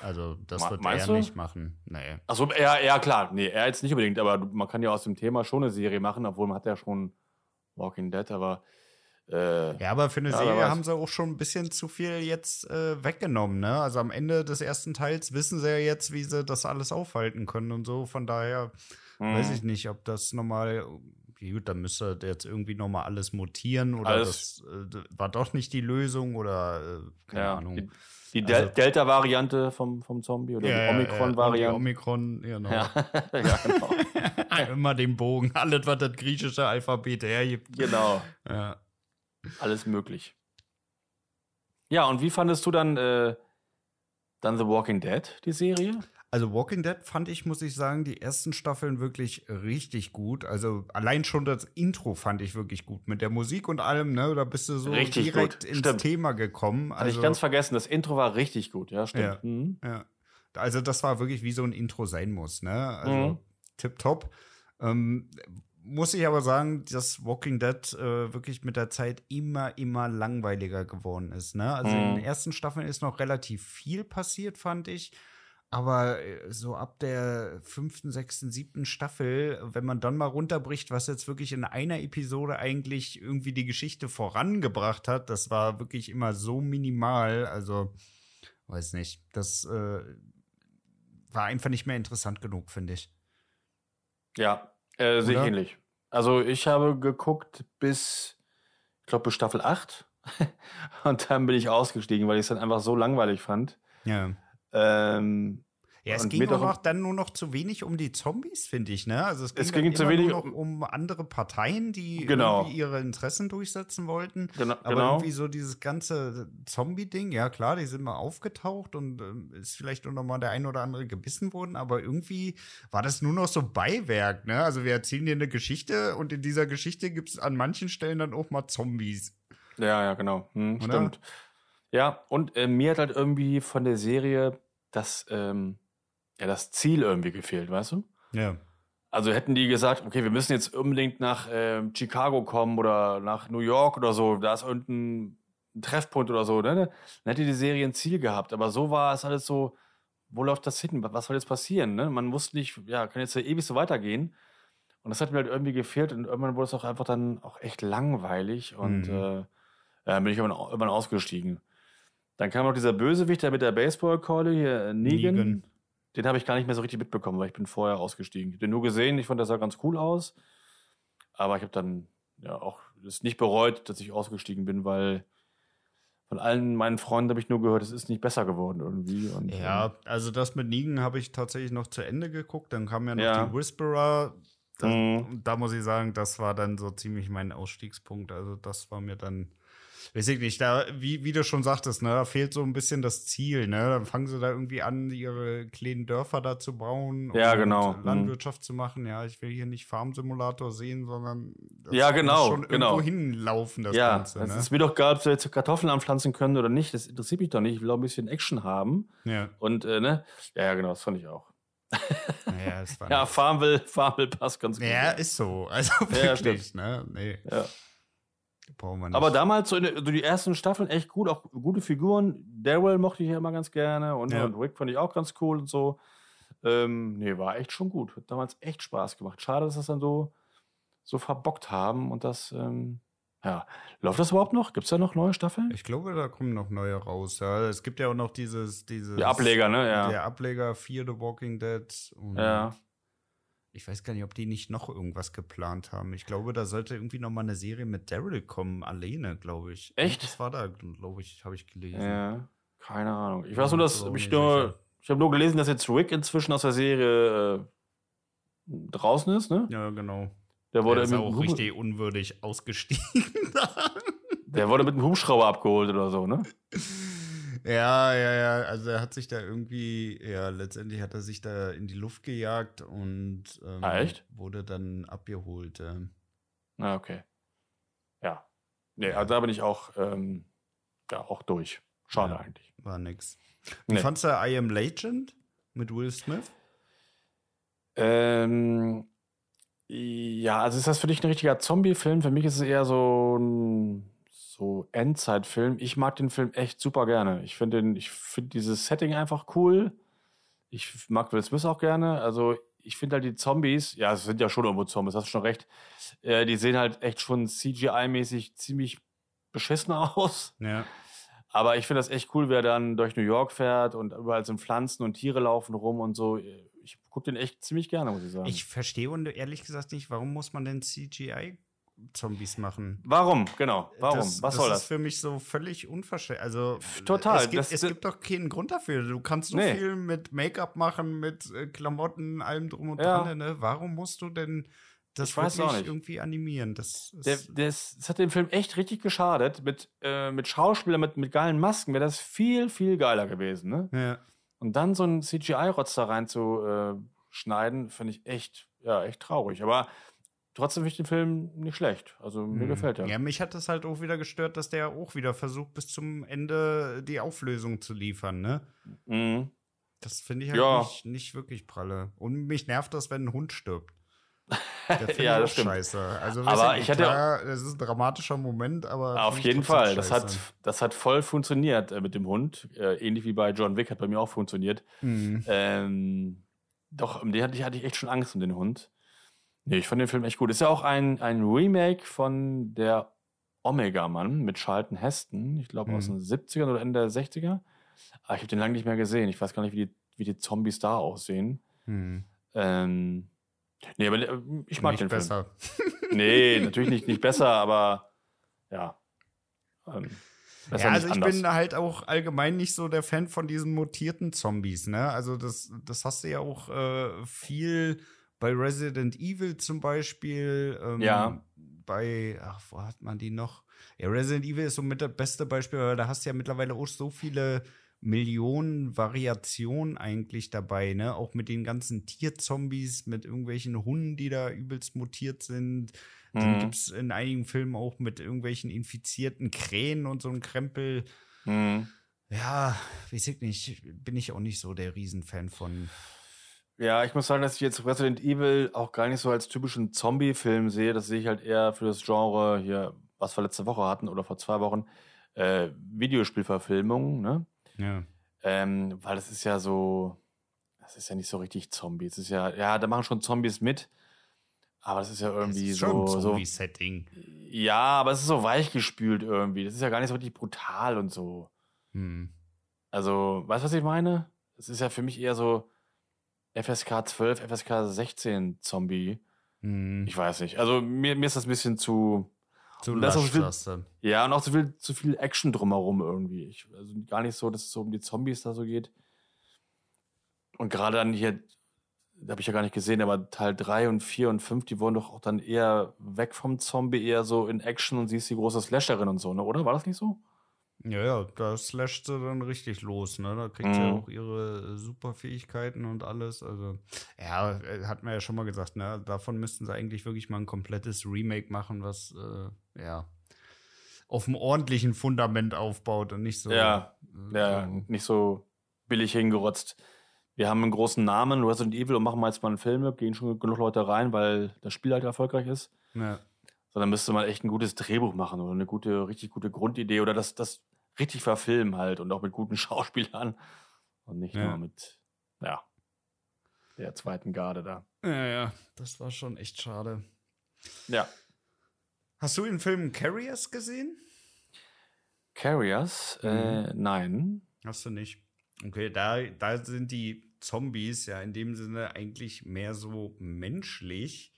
Speaker 1: Also, das
Speaker 2: Ma
Speaker 1: wird
Speaker 2: er
Speaker 1: du? nicht machen. Nee.
Speaker 2: Achso, ja, ja, klar. Nee, er jetzt nicht unbedingt, aber man kann ja aus dem Thema schon eine Serie machen, obwohl man hat ja schon Walking Dead, aber. Äh,
Speaker 1: ja, aber für eine ja, Serie haben sie auch schon ein bisschen zu viel jetzt äh, weggenommen, ne? Also am Ende des ersten Teils wissen sie ja jetzt, wie sie das alles aufhalten können und so. Von daher mhm. weiß ich nicht, ob das nochmal gut, dann müsste jetzt irgendwie nochmal alles mutieren oder alles. das äh, war doch nicht die Lösung oder äh, keine ja, Ahnung.
Speaker 2: Die, die Del also, Delta-Variante vom, vom Zombie oder
Speaker 1: ja,
Speaker 2: die Omikron-Variante.
Speaker 1: Ja, Omikron, genau.
Speaker 2: Ja, ja genau.
Speaker 1: Immer den Bogen, alles, was das griechische Alphabet hergibt.
Speaker 2: Genau.
Speaker 1: Ja.
Speaker 2: Alles möglich. Ja, und wie fandest du dann äh, Dann The Walking Dead, die Serie.
Speaker 1: Also Walking Dead fand ich, muss ich sagen, die ersten Staffeln wirklich richtig gut. Also allein schon das Intro fand ich wirklich gut. Mit der Musik und allem, ne? Da bist du so richtig direkt gut. ins stimmt. Thema gekommen.
Speaker 2: Also, Hatte ich also ganz vergessen, das Intro war richtig gut, ja, stimmt.
Speaker 1: Ja, mhm. ja. Also das war wirklich wie so ein Intro sein muss, ne? Also mhm. tipptopp. Ähm, muss ich aber sagen, dass Walking Dead äh, wirklich mit der Zeit immer, immer langweiliger geworden ist. Ne? Also mhm. in den ersten Staffeln ist noch relativ viel passiert, fand ich. Aber äh, so ab der fünften, sechsten, siebten Staffel, wenn man dann mal runterbricht, was jetzt wirklich in einer Episode eigentlich irgendwie die Geschichte vorangebracht hat, das war wirklich immer so minimal. Also, weiß nicht. Das äh, war einfach nicht mehr interessant genug, finde ich.
Speaker 2: Ja, äh, sehe ich ähnlich. Also, ich habe geguckt bis, ich glaube, bis Staffel 8. Und dann bin ich ausgestiegen, weil ich es dann einfach so langweilig fand.
Speaker 1: Ja. Ähm, ja, es ging auch noch dann nur noch zu wenig um die Zombies, finde ich, ne? Also es ging, es ging zu wenig nur noch um andere Parteien, die genau. irgendwie ihre Interessen durchsetzen wollten. Genau, Aber genau. irgendwie so dieses ganze Zombie-Ding, ja klar, die sind mal aufgetaucht und äh, ist vielleicht nur noch mal der ein oder andere gebissen worden, aber irgendwie war das nur noch so Beiwerk, ne? Also wir erzählen dir eine Geschichte und in dieser Geschichte gibt es an manchen Stellen dann auch mal Zombies.
Speaker 2: Ja, ja, genau. Hm, stimmt. Ja, und äh, mir hat halt irgendwie von der Serie das, ähm, ja, das Ziel irgendwie gefehlt, weißt du?
Speaker 1: Ja.
Speaker 2: Also hätten die gesagt, okay, wir müssen jetzt unbedingt nach äh, Chicago kommen oder nach New York oder so, da ist irgendein Treffpunkt oder so, ne? Dann hätte die Serie ein Ziel gehabt. Aber so war es alles so, wo läuft das hin? Was soll jetzt passieren? Ne? Man wusste nicht, ja, kann jetzt ja ewig so weitergehen. Und das hat mir halt irgendwie gefehlt und irgendwann wurde es auch einfach dann auch echt langweilig und mhm. äh, äh, bin ich irgendwann, irgendwann ausgestiegen. Dann kam noch dieser Bösewicht, der mit der Baseballkeule hier, äh, Negan. Negan. Den habe ich gar nicht mehr so richtig mitbekommen, weil ich bin vorher ausgestiegen. Ich habe den nur gesehen, ich fand, der sah ganz cool aus. Aber ich habe dann ja auch es nicht bereut, dass ich ausgestiegen bin, weil von allen meinen Freunden habe ich nur gehört, es ist nicht besser geworden irgendwie. Und,
Speaker 1: ja, ähm, also das mit Negan habe ich tatsächlich noch zu Ende geguckt. Dann kam ja noch ja. die Whisperer. Das, mhm. Da muss ich sagen, das war dann so ziemlich mein Ausstiegspunkt. Also das war mir dann weiß ich nicht, da, wie, wie du schon sagtest, ne, da fehlt so ein bisschen das Ziel, ne? Dann fangen sie da irgendwie an, ihre kleinen Dörfer da zu bauen
Speaker 2: ja, genau.
Speaker 1: Mhm. Landwirtschaft mhm. zu machen. Ja, ich will hier nicht Farmsimulator sehen, sondern
Speaker 2: ja, genau,
Speaker 1: schon
Speaker 2: genau.
Speaker 1: irgendwo hinlaufen, das
Speaker 2: ja,
Speaker 1: Ganze.
Speaker 2: Es ne? ist mir doch egal, ob sie jetzt Kartoffeln anpflanzen können oder nicht. Das interessiert mich doch nicht. Ich will auch ein bisschen Action haben.
Speaker 1: Ja.
Speaker 2: Und, äh, ne? Ja, ja, genau, das fand ich auch.
Speaker 1: ja,
Speaker 2: ja Farmville, Farmville passt ganz gut.
Speaker 1: Ja, ist so. Also wirklich, ja, ne? Nee.
Speaker 2: Ja. Aber damals, so, der, so, die ersten Staffeln, echt gut, auch gute Figuren. Daryl mochte ich ja immer ganz gerne und, ja. und Rick fand ich auch ganz cool und so. Ähm, nee, war echt schon gut. Hat damals echt Spaß gemacht. Schade, dass das dann so, so verbockt haben und das, ähm, ja. Läuft das überhaupt noch? Gibt es da noch neue Staffeln?
Speaker 1: Ich glaube, da kommen noch neue raus. Ja. Es gibt ja auch noch dieses, dieses.
Speaker 2: Der Ableger, ne? Ja.
Speaker 1: Der Ableger Fear the Walking Dead.
Speaker 2: ja.
Speaker 1: Ich weiß gar nicht, ob die nicht noch irgendwas geplant haben. Ich glaube, da sollte irgendwie noch mal eine Serie mit Daryl kommen, alleine, glaube ich.
Speaker 2: Echt?
Speaker 1: Das war da, glaube ich, habe ich gelesen.
Speaker 2: Ja, keine Ahnung. Ich weiß nur, dass ich nur, ich habe nur gelesen, dass jetzt Rick inzwischen aus der Serie äh, draußen ist, ne?
Speaker 1: Ja, genau.
Speaker 2: Der wurde
Speaker 1: der ist auch richtig unwürdig ausgestiegen.
Speaker 2: der wurde mit einem Hubschrauber abgeholt oder so, ne?
Speaker 1: Ja, ja, ja. Also er hat sich da irgendwie, ja, letztendlich hat er sich da in die Luft gejagt und
Speaker 2: ähm, ah,
Speaker 1: wurde dann abgeholt. Ähm.
Speaker 2: Ah, okay. Ja. Nee, also da bin ich auch, ähm, ja, auch durch. Schade ja, eigentlich.
Speaker 1: War nix. Wie nee. fandst du I Am Legend mit Will Smith?
Speaker 2: Ähm, ja, also ist das für dich ein richtiger Zombie-Film? Für mich ist es eher so ein so Endzeitfilm. Ich mag den Film echt super gerne. Ich finde ich finde dieses Setting einfach cool. Ich mag Will Smith auch gerne. Also ich finde halt die Zombies, ja, es sind ja schon irgendwo Zombies, hast du schon recht. Äh, die sehen halt echt schon CGI-mäßig ziemlich beschissen aus.
Speaker 1: Ja.
Speaker 2: Aber ich finde das echt cool, wer dann durch New York fährt und überall sind Pflanzen und Tiere laufen rum und so. Ich gucke den echt ziemlich gerne, muss ich sagen.
Speaker 1: Ich verstehe und ehrlich gesagt nicht, warum muss man denn CGI Zombies machen.
Speaker 2: Warum? Genau. Warum?
Speaker 1: Das,
Speaker 2: Was soll das?
Speaker 1: Das ist für mich so völlig unverschämt. Also
Speaker 2: total.
Speaker 1: Es gibt, das, es gibt doch keinen Grund dafür. Du kannst so nee. viel mit Make-up machen, mit äh, Klamotten, allem drum und ja. dran. Ne? Warum musst du denn das weiß auch nicht. irgendwie animieren. Das,
Speaker 2: der, das, das, hat dem Film echt richtig geschadet. Mit, äh, mit Schauspielern, mit, mit geilen Masken wäre das viel, viel geiler gewesen. Ne?
Speaker 1: Ja.
Speaker 2: Und dann so einen CGI-Rotz da reinzuschneiden, äh, finde ich echt, ja, echt traurig. Aber trotzdem finde ich den Film nicht schlecht. Also mir hm. gefällt er.
Speaker 1: Ja, mich hat das halt auch wieder gestört, dass der auch wieder versucht, bis zum Ende die Auflösung zu liefern, ne?
Speaker 2: Mhm.
Speaker 1: Das finde ich halt ja. nicht, nicht wirklich pralle. Und mich nervt das, wenn ein Hund stirbt.
Speaker 2: ja, das stimmt.
Speaker 1: scheiße. Also,
Speaker 2: aber ich hatte
Speaker 1: klar, es ist ein dramatischer Moment, aber
Speaker 2: auf jeden Fall. Das hat, das hat voll funktioniert äh, mit dem Hund, äh, ähnlich wie bei John Wick hat bei mir auch funktioniert.
Speaker 1: Mhm.
Speaker 2: Ähm, doch, um den hatte ich, hatte ich echt schon Angst um den Hund. Nee, ich fand den Film echt gut. Ist ja auch ein, ein Remake von der Omega-Mann mit Charlton Heston, ich glaube mhm. aus den 70ern oder Ende der 60er. Aber ich habe den lange nicht mehr gesehen. Ich weiß gar nicht, wie die, wie die Zombies da aussehen.
Speaker 1: Mhm.
Speaker 2: Ähm, nee, aber äh, ich mag
Speaker 1: nicht
Speaker 2: den
Speaker 1: besser.
Speaker 2: Film. Nee, natürlich nicht, nicht besser, aber ja. Ähm,
Speaker 1: ja, also ich anders. bin halt auch allgemein nicht so der Fan von diesen mutierten Zombies, ne? Also das, das hast du ja auch äh, viel bei Resident Evil zum Beispiel.
Speaker 2: Ähm, ja.
Speaker 1: Bei, ach, wo hat man die noch? Ja, Resident Evil ist so mit das beste Beispiel, weil da hast du ja mittlerweile auch so viele Millionen Variationen eigentlich dabei, ne? Auch mit den ganzen Tierzombies, mit irgendwelchen Hunden, die da übelst mutiert sind. Dann mhm. gibt es in einigen Filmen auch mit irgendwelchen infizierten Krähen und so ein Krempel.
Speaker 2: Mhm.
Speaker 1: Ja, weiß ich nicht, bin ich auch nicht so der Riesenfan von.
Speaker 2: Ja, ich muss sagen, dass ich jetzt Resident Evil auch gar nicht so als typischen Zombie-Film sehe. Das sehe ich halt eher für das Genre hier, was wir letzte Woche hatten oder vor zwei Wochen, äh, Videospielverfilmung, ne?
Speaker 1: Ja.
Speaker 2: Ähm, weil das ist ja so, das ist ja nicht so richtig Zombie. Es ist ja, ja, da machen schon Zombies mit, aber das ist ja irgendwie das ist schon so.
Speaker 1: Zombie-Setting.
Speaker 2: So, ja, aber es ist so weichgespült irgendwie. Das ist ja gar nicht so richtig brutal und so.
Speaker 1: Hm.
Speaker 2: Also, weißt du, was ich meine? Es ist ja für mich eher so FSK 12, FSK 16 Zombie.
Speaker 1: Hm.
Speaker 2: Ich weiß nicht. Also, mir, mir ist das ein bisschen zu
Speaker 1: zu lasch,
Speaker 2: viel, Ja, und auch zu viel, zu viel Action drumherum irgendwie. Ich, also gar nicht so, dass es so um die Zombies da so geht. Und gerade dann hier, da habe ich ja gar nicht gesehen, aber Teil 3 und 4 und 5, die wurden doch auch dann eher weg vom Zombie, eher so in Action und sie ist die große Slasherin und so, ne? Oder? War das nicht so?
Speaker 1: Ja, ja, da slasht sie dann richtig los, ne? Da kriegt mhm. sie auch ihre Superfähigkeiten und alles. Also, ja, äh, hat man ja schon mal gesagt, ne? Davon müssten sie eigentlich wirklich mal ein komplettes Remake machen, was, äh, ja, auf einem ordentlichen Fundament aufbaut und nicht so.
Speaker 2: Ja, äh, ja, nicht so billig hingerotzt. Wir haben einen großen Namen, Resident Evil, und machen mal jetzt mal einen Film, gehen schon genug Leute rein, weil das Spiel halt erfolgreich ist.
Speaker 1: Ja.
Speaker 2: Sondern müsste man echt ein gutes Drehbuch machen oder eine gute, richtig gute Grundidee oder das, das richtig verfilmen halt und auch mit guten Schauspielern und nicht ja. nur mit, ja, der zweiten Garde da.
Speaker 1: Ja, ja, das war schon echt schade.
Speaker 2: Ja.
Speaker 1: Hast du den Film Carriers gesehen?
Speaker 2: Carriers? Mhm. Äh, nein.
Speaker 1: Hast du nicht. Okay, da, da sind die Zombies ja in dem Sinne eigentlich mehr so menschlich.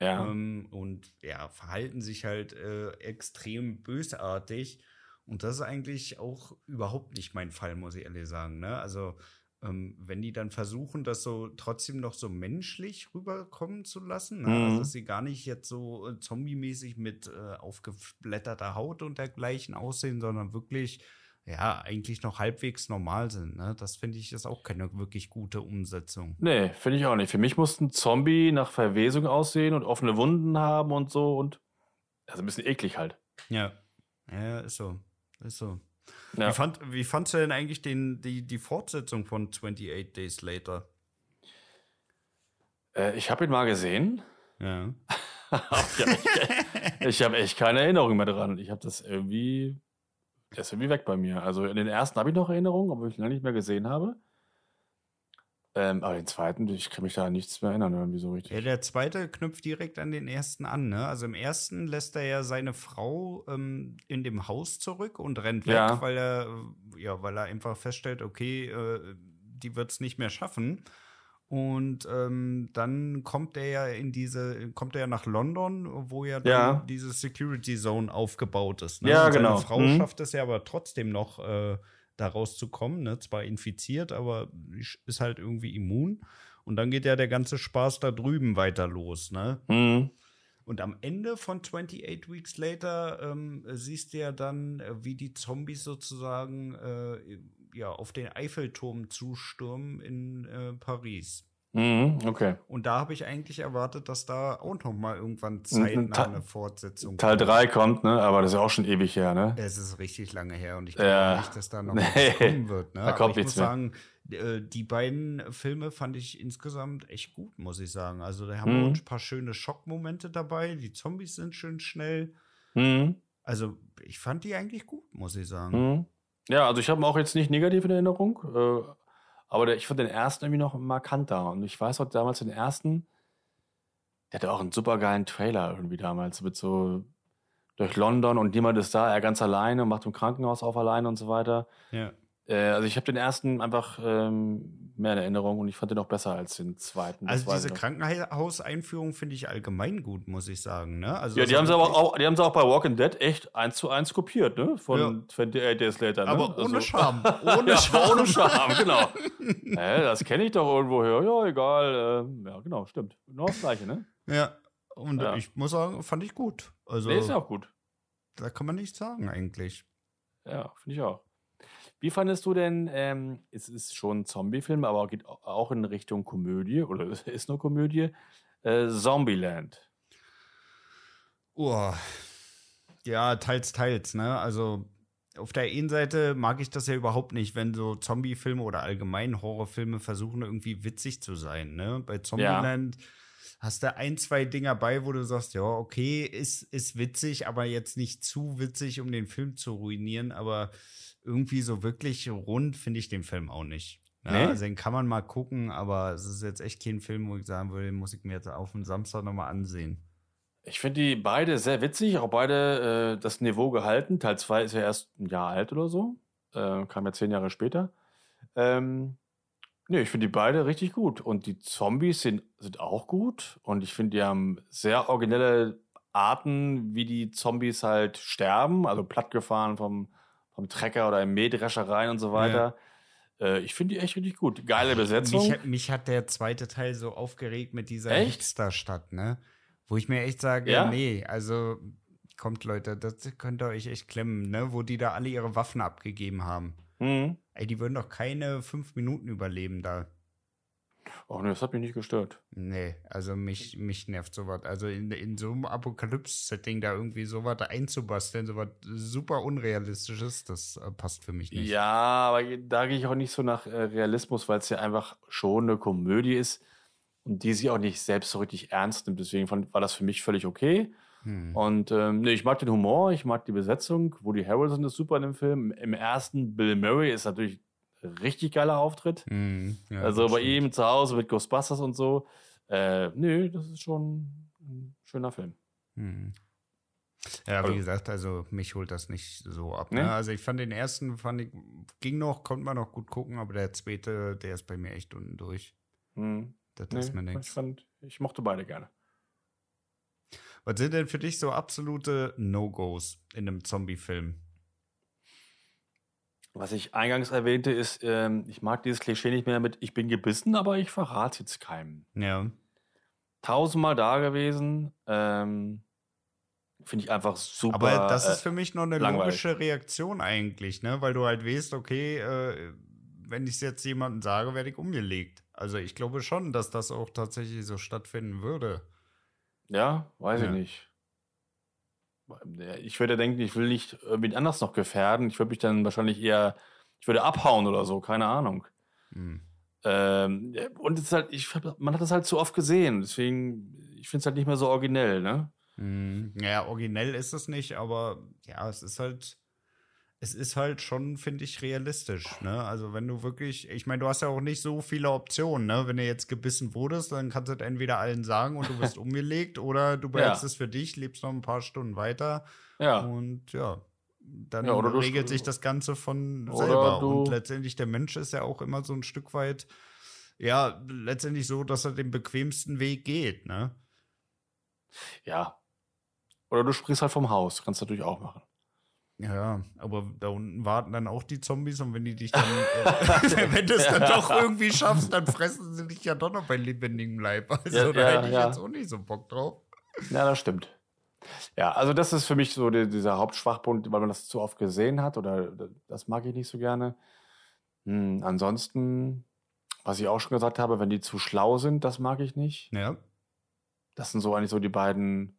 Speaker 2: Ja.
Speaker 1: Ähm, und ja, verhalten sich halt äh, extrem bösartig. Und das ist eigentlich auch überhaupt nicht mein Fall, muss ich ehrlich sagen. Ne? Also, ähm, wenn die dann versuchen, das so trotzdem noch so menschlich rüberkommen zu lassen, ne? Also, mhm. also, dass sie gar nicht jetzt so äh, zombie-mäßig mit äh, aufgeblätterter Haut und dergleichen aussehen, sondern wirklich ja, eigentlich noch halbwegs normal sind. Ne? Das finde ich ist auch keine wirklich gute Umsetzung.
Speaker 2: Nee, finde ich auch nicht. Für mich muss ein Zombie nach Verwesung aussehen und offene Wunden haben und so und also ein bisschen eklig halt.
Speaker 1: Ja, ja, ist so. Ist so. Ja. Wie, fand, wie fandst du denn eigentlich den, die, die Fortsetzung von 28 Days Later?
Speaker 2: Äh, ich habe ihn mal gesehen.
Speaker 1: Ja.
Speaker 2: ich habe echt, hab echt, keine Erinnerung mehr dran. Ich habe das irgendwie. Der ist irgendwie weg bei mir. Also in den ersten habe ich noch Erinnerungen, obwohl ich ihn lange nicht mehr gesehen habe. Ähm, aber den zweiten, ich kann mich da an nichts mehr erinnern, irgendwie so richtig.
Speaker 1: Ja, der zweite knüpft direkt an den ersten an, ne? Also im ersten lässt er ja seine Frau ähm, in dem Haus zurück und rennt weg, ja. weil er, ja, weil er einfach feststellt, okay, äh, die wird es nicht mehr schaffen. Und ähm, dann kommt er ja in diese, kommt er ja nach London, wo ja, ja. diese Security Zone aufgebaut ist.
Speaker 2: Ne? Ja, und seine genau.
Speaker 1: Frau mhm. schafft es ja aber trotzdem noch. Äh, da rauszukommen. Ne? Zwar infiziert, aber ist halt irgendwie immun. Und dann geht ja der ganze Spaß da drüben weiter los. Ne?
Speaker 2: Mhm.
Speaker 1: Und am Ende von 28 Weeks Later ähm, siehst du ja dann, äh, wie die Zombies sozusagen äh, ja, auf den Eiffelturm zustürmen in äh, Paris.
Speaker 2: Mhm, okay.
Speaker 1: Und da habe ich eigentlich erwartet, dass da auch noch mal irgendwann zeitnah eine Fortsetzung
Speaker 2: Teil 3 kommt, ne? Aber das ist ja auch schon ewig her, ne?
Speaker 1: Es ist richtig lange her und ich glaube ja. nicht, dass da noch nee. was kommen wird. Ne?
Speaker 2: Da kommt
Speaker 1: Aber
Speaker 2: ich
Speaker 1: muss mehr. sagen, äh, die beiden Filme fand ich insgesamt echt gut, muss ich sagen. Also da haben mhm. wir ein paar schöne Schockmomente dabei. Die Zombies sind schön schnell.
Speaker 2: Mhm.
Speaker 1: Also ich fand die eigentlich gut, muss ich sagen.
Speaker 2: Mhm. Ja, also ich habe auch jetzt nicht negativ in Erinnerung. Äh, aber der, ich fand den ersten irgendwie noch markanter. Und ich weiß auch damals den ersten, der hatte auch einen super geilen Trailer irgendwie damals mit so durch London und niemand ist da, er ganz alleine und macht im Krankenhaus auf alleine und so weiter.
Speaker 1: Ja.
Speaker 2: Äh, also ich habe den ersten einfach ähm, mehr in Erinnerung und ich fand den auch besser als den zweiten.
Speaker 1: Also diese Krankenhauseinführung finde ich allgemein gut, muss ich sagen. Ne? Also
Speaker 2: ja, die haben sie aber auch, die haben sie auch bei Walking Dead echt eins zu eins kopiert, ne? Von ja. 28 Days Later. Ne?
Speaker 1: Aber ohne also, Charme. Ohne ja,
Speaker 2: Charme. Ohne Charme, genau. äh, das kenne ich doch irgendwo her. Ja, egal. Äh, ja, genau, stimmt. Nur das Gleiche, ne?
Speaker 1: Ja. Und ja. ich muss sagen, fand ich gut. Also,
Speaker 2: nee, ist ja auch gut.
Speaker 1: Da kann man nichts sagen, eigentlich.
Speaker 2: Ja, finde ich auch. Wie fandest du denn, ähm, es ist schon ein Zombie-Film, aber geht auch in Richtung Komödie oder ist nur Komödie, äh, Zombieland?
Speaker 1: Oh. Ja, teils, teils, ne? Also auf der einen Seite mag ich das ja überhaupt nicht, wenn so Zombie-Filme oder allgemein Horrorfilme versuchen, irgendwie witzig zu sein, ne? Bei Zombieland ja. hast du ein, zwei Dinger bei, wo du sagst, ja, okay, ist, ist witzig, aber jetzt nicht zu witzig, um den Film zu ruinieren, aber irgendwie so wirklich rund finde ich den Film auch nicht. Ja, nee? Also den kann man mal gucken, aber es ist jetzt echt kein Film, wo ich sagen würde, den muss ich mir jetzt auf den Samstag nochmal ansehen.
Speaker 2: Ich finde die beide sehr witzig, auch beide äh, das Niveau gehalten. Teil 2 ist ja erst ein Jahr alt oder so. Äh, kam ja zehn Jahre später. Ähm, nee, ich finde die beide richtig gut. Und die Zombies sind, sind auch gut. Und ich finde, die haben sehr originelle Arten, wie die Zombies halt sterben. Also plattgefahren vom, vom Trecker oder im Mähdrescher rein und so weiter. Ja. Äh, ich finde die echt richtig gut. Geile Besetzung.
Speaker 1: Mich, mich, hat der zweite Teil so aufgeregt mit dieser Hipsterstadt, ne? Wo ich mir echt sage, ja? nee, also kommt Leute, das könnt ihr euch echt klemmen, ne? Wo die da alle ihre Waffen abgegeben haben.
Speaker 2: Mhm.
Speaker 1: Ey, die würden doch keine fünf Minuten überleben da.
Speaker 2: Oh ne, das hat mich nicht gestört.
Speaker 1: Nee, also mich, mich nervt sowas. Also in, in so einem Apokalypse-Setting da irgendwie sowas einzubasteln, sowas super Unrealistisches, das äh, passt für mich nicht.
Speaker 2: Ja, aber da gehe ich auch nicht so nach äh, Realismus, weil es ja einfach schon eine Komödie ist und die sich auch nicht selbst so richtig ernst nimmt. Deswegen war das für mich völlig okay. Hm. Und ähm, nee, ich mag den Humor, ich mag die Besetzung. Woody Harrelson ist super in dem Film. Im ersten Bill Murray ist natürlich richtig geiler Auftritt.
Speaker 1: Mm,
Speaker 2: ja, also bei stimmt. ihm zu Hause mit Ghostbusters und so. Äh, nö, das ist schon ein schöner Film.
Speaker 1: Mm. Ja, wie also, gesagt, also mich holt das nicht so ab. Ne? Also ich fand den ersten, fand ich, ging noch, konnte man noch gut gucken, aber der zweite, der ist bei mir echt unten durch.
Speaker 2: Mm.
Speaker 1: Das nee, ist mir nichts.
Speaker 2: Ich, fand, ich mochte beide gerne.
Speaker 1: Was sind denn für dich so absolute No-Gos in einem Zombie-Film?
Speaker 2: Was ich eingangs erwähnte, ist, ähm, ich mag dieses Klischee nicht mehr mit, ich bin gebissen, aber ich verrate jetzt keinem.
Speaker 1: Ja.
Speaker 2: Tausendmal da gewesen. Ähm, Finde ich einfach super.
Speaker 1: Aber das ist äh, für mich noch eine langweilig. logische Reaktion eigentlich, ne? Weil du halt weißt, okay, äh, wenn ich es jetzt jemandem sage, werde ich umgelegt. Also ich glaube schon, dass das auch tatsächlich so stattfinden würde.
Speaker 2: Ja, weiß ja. ich nicht. Ich würde denken, ich will nicht irgendwie anders noch gefährden. Ich würde mich dann wahrscheinlich eher, ich würde abhauen oder so, keine Ahnung.
Speaker 1: Hm.
Speaker 2: Ähm, und es ist halt, ich, man hat das halt zu oft gesehen, deswegen, ich finde es halt nicht mehr so originell, ne?
Speaker 1: Hm. Ja, originell ist es nicht, aber ja, es ist halt, es ist halt schon, finde ich, realistisch. Ne? Also wenn du wirklich, ich meine, du hast ja auch nicht so viele Optionen. Ne? Wenn du jetzt gebissen wurdest, dann kannst du es entweder allen sagen und du wirst umgelegt oder du behältst ja. es für dich, lebst noch ein paar Stunden weiter.
Speaker 2: Ja.
Speaker 1: Und ja, dann ja, regelt sich das Ganze von selber. Und letztendlich der Mensch ist ja auch immer so ein Stück weit, ja, letztendlich so, dass er den bequemsten Weg geht. Ne?
Speaker 2: Ja. Oder du sprichst halt vom Haus, kannst du natürlich auch machen.
Speaker 1: Ja, aber da unten warten dann auch die Zombies und wenn die dich dann, äh, wenn du es dann doch irgendwie schaffst, dann fressen sie dich ja doch noch bei lebendigem Leib. Also
Speaker 2: ja,
Speaker 1: da
Speaker 2: ja,
Speaker 1: hätte ich ja. jetzt auch nicht so Bock drauf.
Speaker 2: Ja, das stimmt. Ja, also das ist für mich so die, dieser Hauptschwachpunkt, weil man das zu oft gesehen hat oder das mag ich nicht so gerne. Hm, ansonsten, was ich auch schon gesagt habe, wenn die zu schlau sind, das mag ich nicht.
Speaker 1: Ja.
Speaker 2: Das sind so eigentlich so die beiden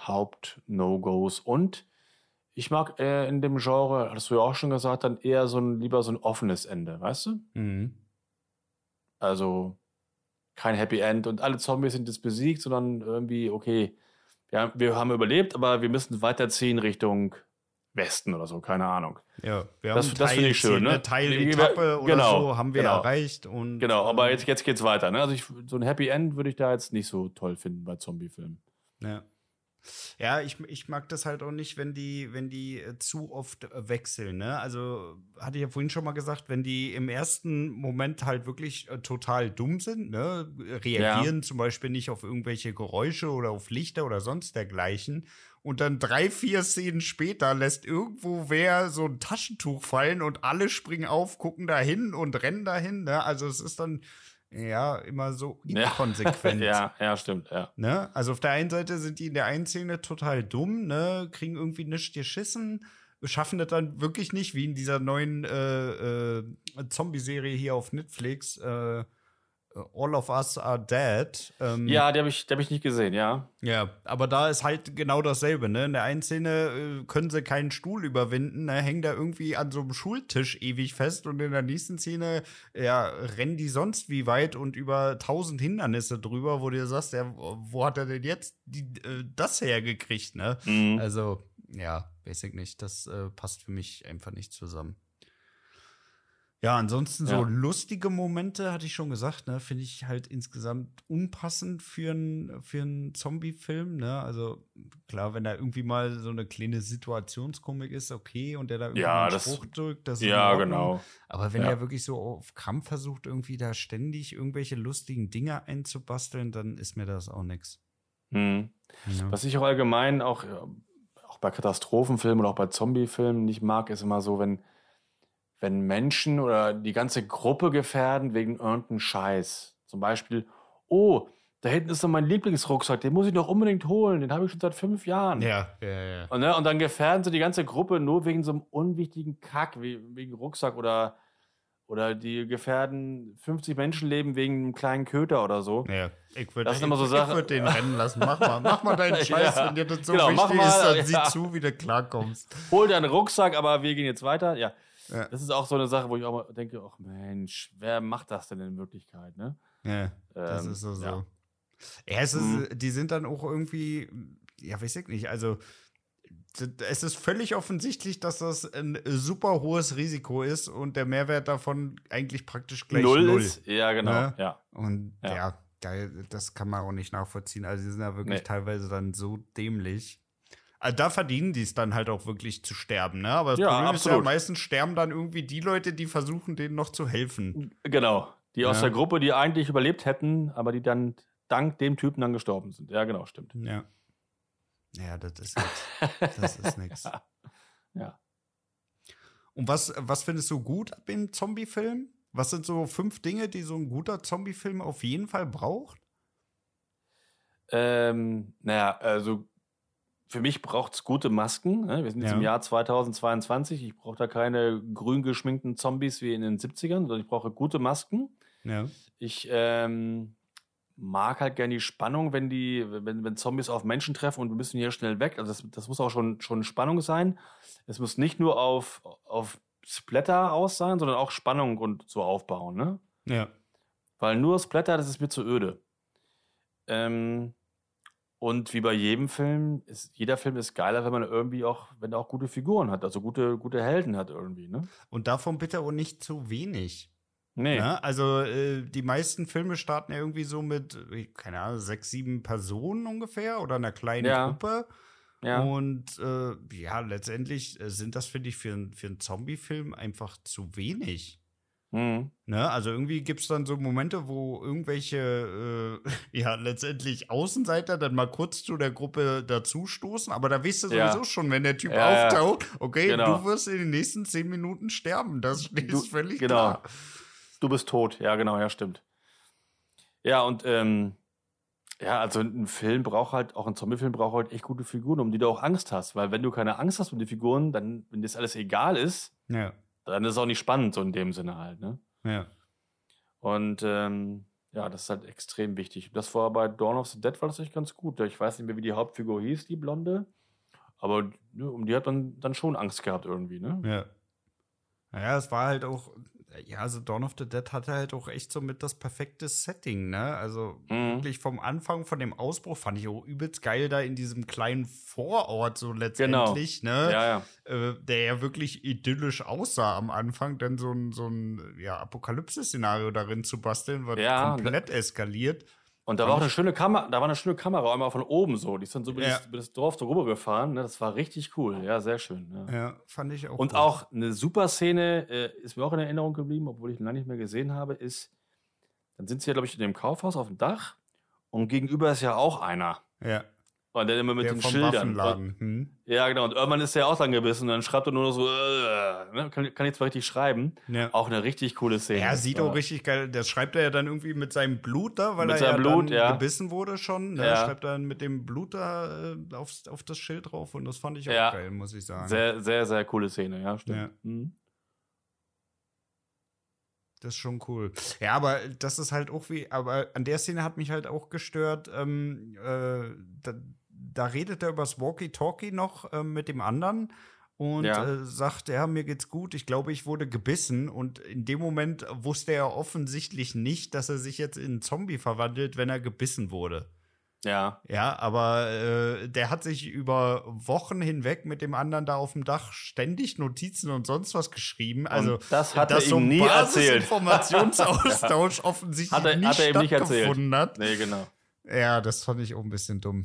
Speaker 2: Haupt-No-Gos. Und ich mag äh, in dem Genre, hast du ja auch schon gesagt, dann eher so ein, lieber so ein offenes Ende, weißt du?
Speaker 1: Mhm.
Speaker 2: Also kein Happy End und alle Zombies sind jetzt besiegt, sondern irgendwie, okay, ja, wir haben überlebt, aber wir müssen weiterziehen Richtung Westen oder so, keine Ahnung.
Speaker 1: Ja,
Speaker 2: wir haben das, das finde ich schön, ne?
Speaker 1: Eine Teiletappe oder
Speaker 2: genau,
Speaker 1: so haben wir
Speaker 2: genau.
Speaker 1: erreicht und
Speaker 2: genau, aber ähm, jetzt jetzt geht's weiter, ne? Also ich, so ein Happy End würde ich da jetzt nicht so toll finden bei Zombie-Filmen.
Speaker 1: Ja. Ja, ich, ich mag das halt auch nicht, wenn die, wenn die äh, zu oft äh, wechseln. Ne? Also hatte ich ja vorhin schon mal gesagt, wenn die im ersten Moment halt wirklich äh, total dumm sind, ne? reagieren ja. zum Beispiel nicht auf irgendwelche Geräusche oder auf Lichter oder sonst dergleichen. Und dann drei, vier Szenen später lässt irgendwo wer so ein Taschentuch fallen und alle springen auf, gucken dahin und rennen dahin. Ne? Also es ist dann ja, immer so inkonsequent.
Speaker 2: Ja, ja, stimmt, ja.
Speaker 1: Ne? Also auf der einen Seite sind die in der einen Szene total dumm, ne, kriegen irgendwie nichts geschissen, schaffen das dann wirklich nicht, wie in dieser neuen äh, äh, Zombie-Serie hier auf Netflix, äh, All of Us Are Dead.
Speaker 2: Ähm, ja, die habe ich, hab ich nicht gesehen, ja.
Speaker 1: Ja, aber da ist halt genau dasselbe. Ne? In der einen Szene äh, können sie keinen Stuhl überwinden, ne? hängen da irgendwie an so einem Schultisch ewig fest und in der nächsten Szene ja, rennen die sonst wie weit und über tausend Hindernisse drüber, wo du sagst, ja, wo hat er denn jetzt die, äh, das hergekriegt? Ne? Mhm. Also, ja, basic nicht. Das äh, passt für mich einfach nicht zusammen. Ja, ansonsten so lustige Momente, hatte ich schon gesagt, ne, finde ich halt insgesamt unpassend für einen für einen Zombie-Film, ne? Also klar, wenn da irgendwie mal so eine kleine Situationskomik ist, okay, und der da irgendwie
Speaker 2: ja,
Speaker 1: einen Spruch drückt, das ist
Speaker 2: Ja, genau.
Speaker 1: Aber wenn ja. er wirklich so auf Krampf versucht, irgendwie da ständig irgendwelche lustigen Dinge einzubasteln, dann ist mir das auch nichts.
Speaker 2: Hm. Ja. Was ich auch allgemein auch, auch bei Katastrophenfilmen oder auch bei Zombie-Filmen nicht mag, ist immer so, wenn wenn Menschen oder die ganze Gruppe gefährden wegen irgendeinem Scheiß. Zum Beispiel, oh, da hinten ist doch mein Lieblingsrucksack, den muss ich noch unbedingt holen, den habe ich schon seit fünf Jahren.
Speaker 1: Ja, ja, ja.
Speaker 2: Und, ne, und dann gefährden sie die ganze Gruppe nur wegen so einem unwichtigen Kack, wie, wegen Rucksack oder, oder die gefährden 50 Menschenleben wegen einem kleinen Köter oder so.
Speaker 1: Ja, ich würde
Speaker 2: so würd
Speaker 1: den rennen lassen. Mach mal, mach mal deinen Scheiß, ja. wenn dir das so genau, wichtig mal, ist, dann ja. sieh zu, wie du klarkommst.
Speaker 2: Hol deinen Rucksack, aber wir gehen jetzt weiter. Ja. Ja. Das ist auch so eine Sache, wo ich auch mal denke, ach Mensch, wer macht das denn in Wirklichkeit, ne?
Speaker 1: Ja, das ähm, ist so. Ja. ja es ist, mhm. die sind dann auch irgendwie, ja, weiß ich nicht, also es ist völlig offensichtlich, dass das ein super hohes Risiko ist und der Mehrwert davon eigentlich praktisch gleich null, null. ist.
Speaker 2: Ja, genau. Ne? Ja.
Speaker 1: Und ja. ja, das kann man auch nicht nachvollziehen. Also, sie sind ja wirklich nee. teilweise dann so dämlich. Also da verdienen die es dann halt auch wirklich zu sterben, ne? Aber das ja, Problem absolut. ist ja, meistens sterben dann irgendwie die Leute, die versuchen, denen noch zu helfen.
Speaker 2: Genau. Die ja. aus der Gruppe, die eigentlich überlebt hätten, aber die dann dank dem Typen dann gestorben sind. Ja, genau, stimmt.
Speaker 1: Ja. Ja, das ist nix. Das ist nix.
Speaker 2: ja.
Speaker 1: Und was, was findest du gut im Zombie-Film? Was sind so fünf Dinge, die so ein guter Zombie-Film auf jeden Fall braucht?
Speaker 2: Ähm, naja, also für mich braucht es gute Masken. Ne? Wir sind jetzt ja. im Jahr 2022. Ich brauche da keine grün geschminkten Zombies wie in den 70ern, sondern ich brauche gute Masken.
Speaker 1: Ja.
Speaker 2: Ich ähm, mag halt gerne die Spannung, wenn die, wenn, wenn Zombies auf Menschen treffen und wir müssen hier schnell weg. Also das, das muss auch schon, schon Spannung sein. Es muss nicht nur auf, auf Splatter aus sein, sondern auch Spannung und so aufbauen. Ne?
Speaker 1: Ja.
Speaker 2: Weil nur Splatter, das ist mir zu öde. Ähm, und wie bei jedem Film, ist, jeder Film ist geiler, wenn man irgendwie auch, wenn er auch gute Figuren hat, also gute, gute Helden hat irgendwie, ne?
Speaker 1: Und davon bitte auch nicht zu wenig.
Speaker 2: Nee.
Speaker 1: Ja, ne? also äh, die meisten Filme starten ja irgendwie so mit, keine Ahnung, sechs, sieben Personen ungefähr oder einer kleinen ja. Gruppe. Ja. Und äh, ja, letztendlich äh, sind das, finde ich, für, für einen Zombie-Film einfach zu wenig.
Speaker 2: Mhm.
Speaker 1: Ne? Also irgendwie gibt es dann so Momente, wo irgendwelche, äh, ja, letztendlich Außenseiter dann mal kurz zu der Gruppe dazustoßen, aber da weißt du sowieso ja. schon, wenn der Typ ja, auftaucht, okay, genau. du wirst in den nächsten zehn Minuten sterben. Das ist du, völlig
Speaker 2: genau.
Speaker 1: klar.
Speaker 2: Du bist tot, ja, genau, ja, stimmt. Ja, und ähm, Ja, also ein Film braucht halt, auch ein Zombie-Film braucht halt echt gute Figuren, um die du auch Angst hast. Weil wenn du keine Angst hast um die Figuren, dann, wenn das alles egal ist,
Speaker 1: ja.
Speaker 2: Dann ist es auch nicht spannend, so in dem Sinne halt, ne?
Speaker 1: Ja.
Speaker 2: Und ähm, ja, das ist halt extrem wichtig. Das war bei Dawn of the Dead war das echt ganz gut. Ich weiß nicht mehr, wie die Hauptfigur hieß, die Blonde. Aber ne, um die hat man dann schon Angst gehabt irgendwie, ne?
Speaker 1: Ja. Naja, es war halt auch, ja, also Dawn of the Dead hatte halt auch echt so mit das perfekte Setting, ne? Also mhm. wirklich vom Anfang, von dem Ausbruch fand ich auch übelst geil da in diesem kleinen Vorort so letztendlich,
Speaker 2: genau.
Speaker 1: ne?
Speaker 2: Ja, ja.
Speaker 1: Äh, der ja wirklich idyllisch aussah am Anfang, dann so ein, so ein ja, Apokalypse-Szenario darin zu basteln, was ja, komplett eskaliert.
Speaker 2: Und da war auch eine schöne Kamera, da war eine schöne Kamera einmal von oben so. Die ist dann so über,
Speaker 1: ja.
Speaker 2: das, über das Dorf so rübergefahren. Ne? Das war richtig cool. Ja, sehr schön.
Speaker 1: Ja, ja fand ich auch.
Speaker 2: Und gut. auch eine super Szene, äh, ist mir auch in Erinnerung geblieben, obwohl ich ihn lange nicht mehr gesehen habe, ist, dann sind sie ja, glaube ich, in dem Kaufhaus auf dem Dach und gegenüber ist ja auch einer.
Speaker 1: Ja.
Speaker 2: Und dann immer mit der den Schildern. Und, hm. Ja, genau. Und irgendwann ist er auch dran gebissen und dann schreibt er nur noch so, äh, ne? kann, kann ich zwar richtig schreiben.
Speaker 1: Ja.
Speaker 2: Auch eine richtig coole Szene.
Speaker 1: Er sieht auch richtig geil. Das schreibt er ja dann irgendwie mit seinem Blut da, weil
Speaker 2: mit
Speaker 1: er ja
Speaker 2: Blut, ja.
Speaker 1: gebissen wurde schon. Ne? Ja. Schreibt dann mit dem Blut da äh, auf, auf das Schild drauf und das fand ich auch ja. geil, muss ich sagen.
Speaker 2: Sehr, sehr, sehr coole Szene, ja, stimmt.
Speaker 1: Ja. Mhm. Das ist schon cool. Ja, aber das ist halt auch wie, aber an der Szene hat mich halt auch gestört, ähm, äh, da, redet er übers Walkie-Talkie noch äh, mit dem anderen und ja. äh, sagt, ja, mir geht's gut, ich glaube, ich wurde gebissen. Und in dem Moment wusste er offensichtlich nicht, dass er sich jetzt in einen Zombie verwandelt, wenn er gebissen wurde.
Speaker 2: Ja.
Speaker 1: Ja, aber äh, der hat sich über Wochen hinweg mit dem anderen da auf dem Dach ständig Notizen und sonst was geschrieben. Also
Speaker 2: und das hat er so ihm nie erzählt.
Speaker 1: Informationsaustausch offensichtlich
Speaker 2: hat er,
Speaker 1: nicht
Speaker 2: hat er ihm nicht erzählt.
Speaker 1: hat.
Speaker 2: Nee, genau.
Speaker 1: Ja, das fand ich auch ein bisschen dumm.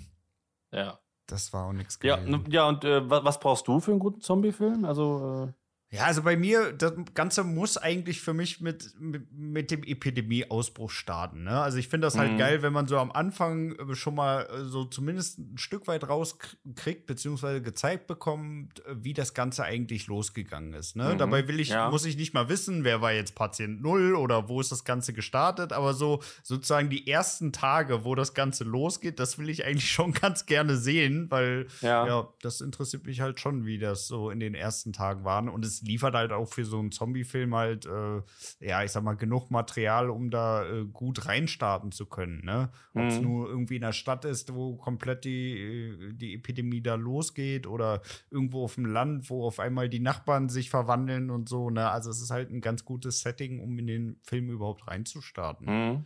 Speaker 2: Ja.
Speaker 1: Das war auch nichts
Speaker 2: Ja, ja und äh, was brauchst du für einen guten Zombie-Film? Also.
Speaker 1: Ja, also bei mir, das Ganze muss eigentlich für mich mit, mit, mit dem Epidemieausbruch starten. Ne? Also ich finde das halt mhm. geil, wenn man so am Anfang äh, schon mal äh, so zumindest ein Stück weit rauskriegt, beziehungsweise gezeigt bekommt, äh, wie das Ganze eigentlich losgegangen ist. Ne? Mhm. Dabei will ich, ja. muss ich nicht mal wissen, wer war jetzt Patient Null oder wo ist das Ganze gestartet, aber so sozusagen die ersten Tage, wo das Ganze losgeht, das will ich eigentlich schon ganz gerne sehen, weil ja, ja das interessiert mich halt schon, wie das so in den ersten Tagen waren. Und es liefert halt auch für so einen Zombie-Film halt, äh, ja, ich sag mal, genug Material, um da äh, gut reinstarten zu können. Ne? Ob es mhm. nur irgendwie in der Stadt ist, wo komplett die, äh, die Epidemie da losgeht oder irgendwo auf dem Land, wo auf einmal die Nachbarn sich verwandeln und so. Ne? Also es ist halt ein ganz gutes Setting, um in den Film überhaupt reinzustarten.
Speaker 2: Mhm.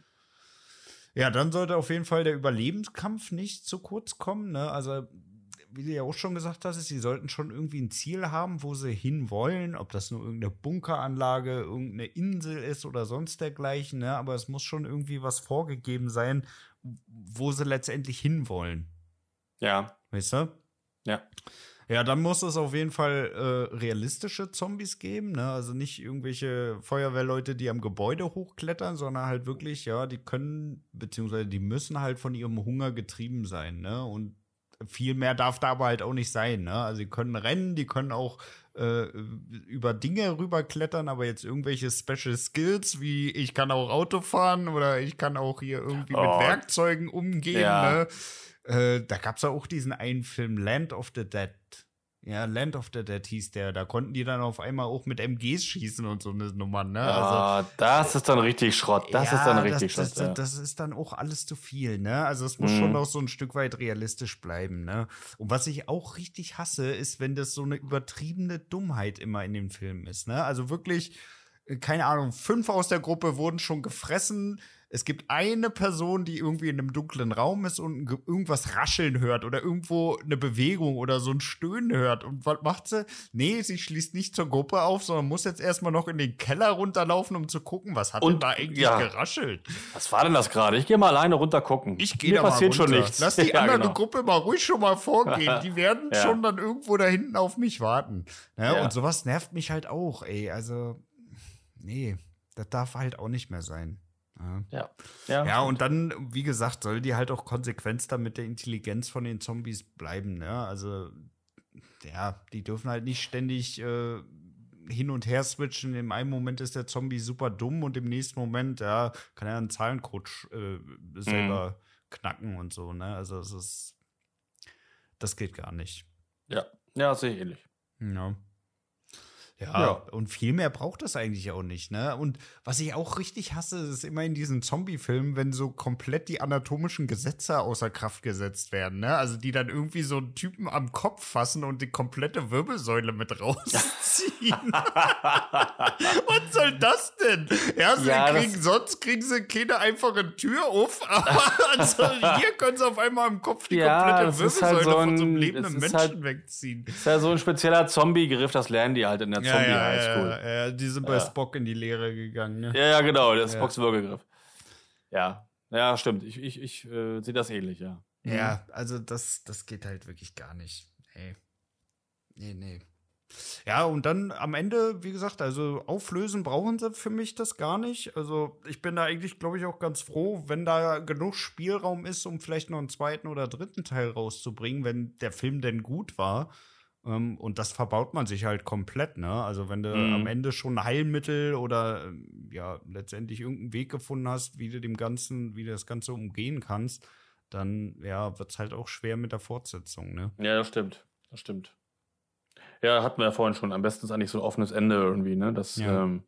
Speaker 1: Ja, dann sollte auf jeden Fall der Überlebenskampf nicht zu kurz kommen. Ne? Also wie du ja auch schon gesagt hast, sie sollten schon irgendwie ein Ziel haben, wo sie hinwollen, ob das nur irgendeine Bunkeranlage, irgendeine Insel ist oder sonst dergleichen, ne? aber es muss schon irgendwie was vorgegeben sein, wo sie letztendlich hinwollen.
Speaker 2: Ja.
Speaker 1: Weißt du?
Speaker 2: Ja.
Speaker 1: Ja, dann muss es auf jeden Fall äh, realistische Zombies geben, ne? Also nicht irgendwelche Feuerwehrleute, die am Gebäude hochklettern, sondern halt wirklich, ja, die können, beziehungsweise die müssen halt von ihrem Hunger getrieben sein, ne? Und viel mehr darf da aber halt auch nicht sein. Ne? Also sie können rennen, die können auch äh, über Dinge rüberklettern, aber jetzt irgendwelche Special Skills wie ich kann auch Auto fahren oder ich kann auch hier irgendwie oh. mit Werkzeugen umgehen. Ja. Ne? Äh, da gab es ja auch diesen einen Film Land of the Dead. Ja, Land of the Dead hieß der. Da konnten die dann auf einmal auch mit MGs schießen und so eine Nummer, ne?
Speaker 2: Ah, also, das ist dann richtig Schrott. Das ja, ist dann richtig
Speaker 1: das,
Speaker 2: Schrott. Das,
Speaker 1: ja. das, ist dann auch alles zu viel, ne? Also es muss mhm. schon auch so ein Stück weit realistisch bleiben, ne? Und was ich auch richtig hasse, ist, wenn das so eine übertriebene Dummheit immer in den Filmen ist, ne? Also wirklich, äh, keine Ahnung, fünf aus der Gruppe wurden schon gefressen es gibt eine Person, die irgendwie in einem dunklen Raum ist und irgendwas rascheln hört oder irgendwo eine Bewegung oder so ein Stöhnen hört. Und was macht sie? Nee, sie schließt nicht zur Gruppe auf, sondern muss jetzt erstmal noch in den Keller runterlaufen, um zu gucken, was hat und, denn da eigentlich ja. geraschelt.
Speaker 2: Was war denn das gerade? Ich gehe mal alleine runter gucken.
Speaker 1: Ich gehe da passiert mal runter. schon nichts. Lass die ja, andere genau. Gruppe mal ruhig schon mal vorgehen. Die werden ja. schon dann irgendwo da hinten auf mich warten. Ja, und sowas nervt mich halt auch, ey. Also, nee, das darf halt auch nicht mehr sein.
Speaker 2: Ja.
Speaker 1: Ja, ja und dann, wie gesagt, soll die halt auch konsequenter mit der Intelligenz von den Zombies bleiben. Ne? Also, ja, die dürfen halt nicht ständig äh, hin und her switchen. Im einen Moment ist der Zombie super dumm und im nächsten Moment, ja, kann er einen Zahlencode äh, selber knacken und so, ne? Also es ist, das geht gar nicht.
Speaker 2: Ja, ja, sehe ich ähnlich.
Speaker 1: Ja. Ja, ja, und viel mehr braucht es eigentlich auch nicht, ne? Und was ich auch richtig hasse, ist immer in diesen Zombie-Filmen, wenn so komplett die anatomischen Gesetze außer Kraft gesetzt werden, ne? Also die dann irgendwie so einen Typen am Kopf fassen und die komplette Wirbelsäule mit rausziehen. was soll das denn? Ja, sie ja, kriegen, sonst kriegen sie keine einfache Tür auf, aber also hier können sie auf einmal am Kopf die ja, komplette halt Wirbelsäule halt so ein, von so einem lebenden Menschen halt, wegziehen.
Speaker 2: Das ist ja so ein spezieller Zombie-Griff, das lernen die halt in der
Speaker 1: ja, Zombie ja, High School. Ja, ja, die sind bei Spock in die Lehre gegangen. Ne?
Speaker 2: Ja, ja, genau, der Spocks Würgegriff. Ja, ja, stimmt. Ich, ich, ich äh, sehe das ähnlich, ja.
Speaker 1: Ja, also das, das geht halt wirklich gar nicht. Nee. Nee, nee. Ja, und dann am Ende, wie gesagt, also auflösen brauchen sie für mich das gar nicht. Also ich bin da eigentlich, glaube ich, auch ganz froh, wenn da genug Spielraum ist, um vielleicht noch einen zweiten oder dritten Teil rauszubringen, wenn der Film denn gut war. Ähm, und das verbaut man sich halt komplett, ne? Also wenn du mhm. am Ende schon Heilmittel oder ähm, ja, letztendlich irgendeinen Weg gefunden hast, wie du dem Ganzen, wie du das Ganze umgehen kannst, dann ja, wird es halt auch schwer mit der Fortsetzung, ne?
Speaker 2: Ja, das stimmt. Das stimmt. Ja, hatten wir ja vorhin schon. Am besten ist eigentlich so ein offenes Ende irgendwie, ne? Das, ja. ähm,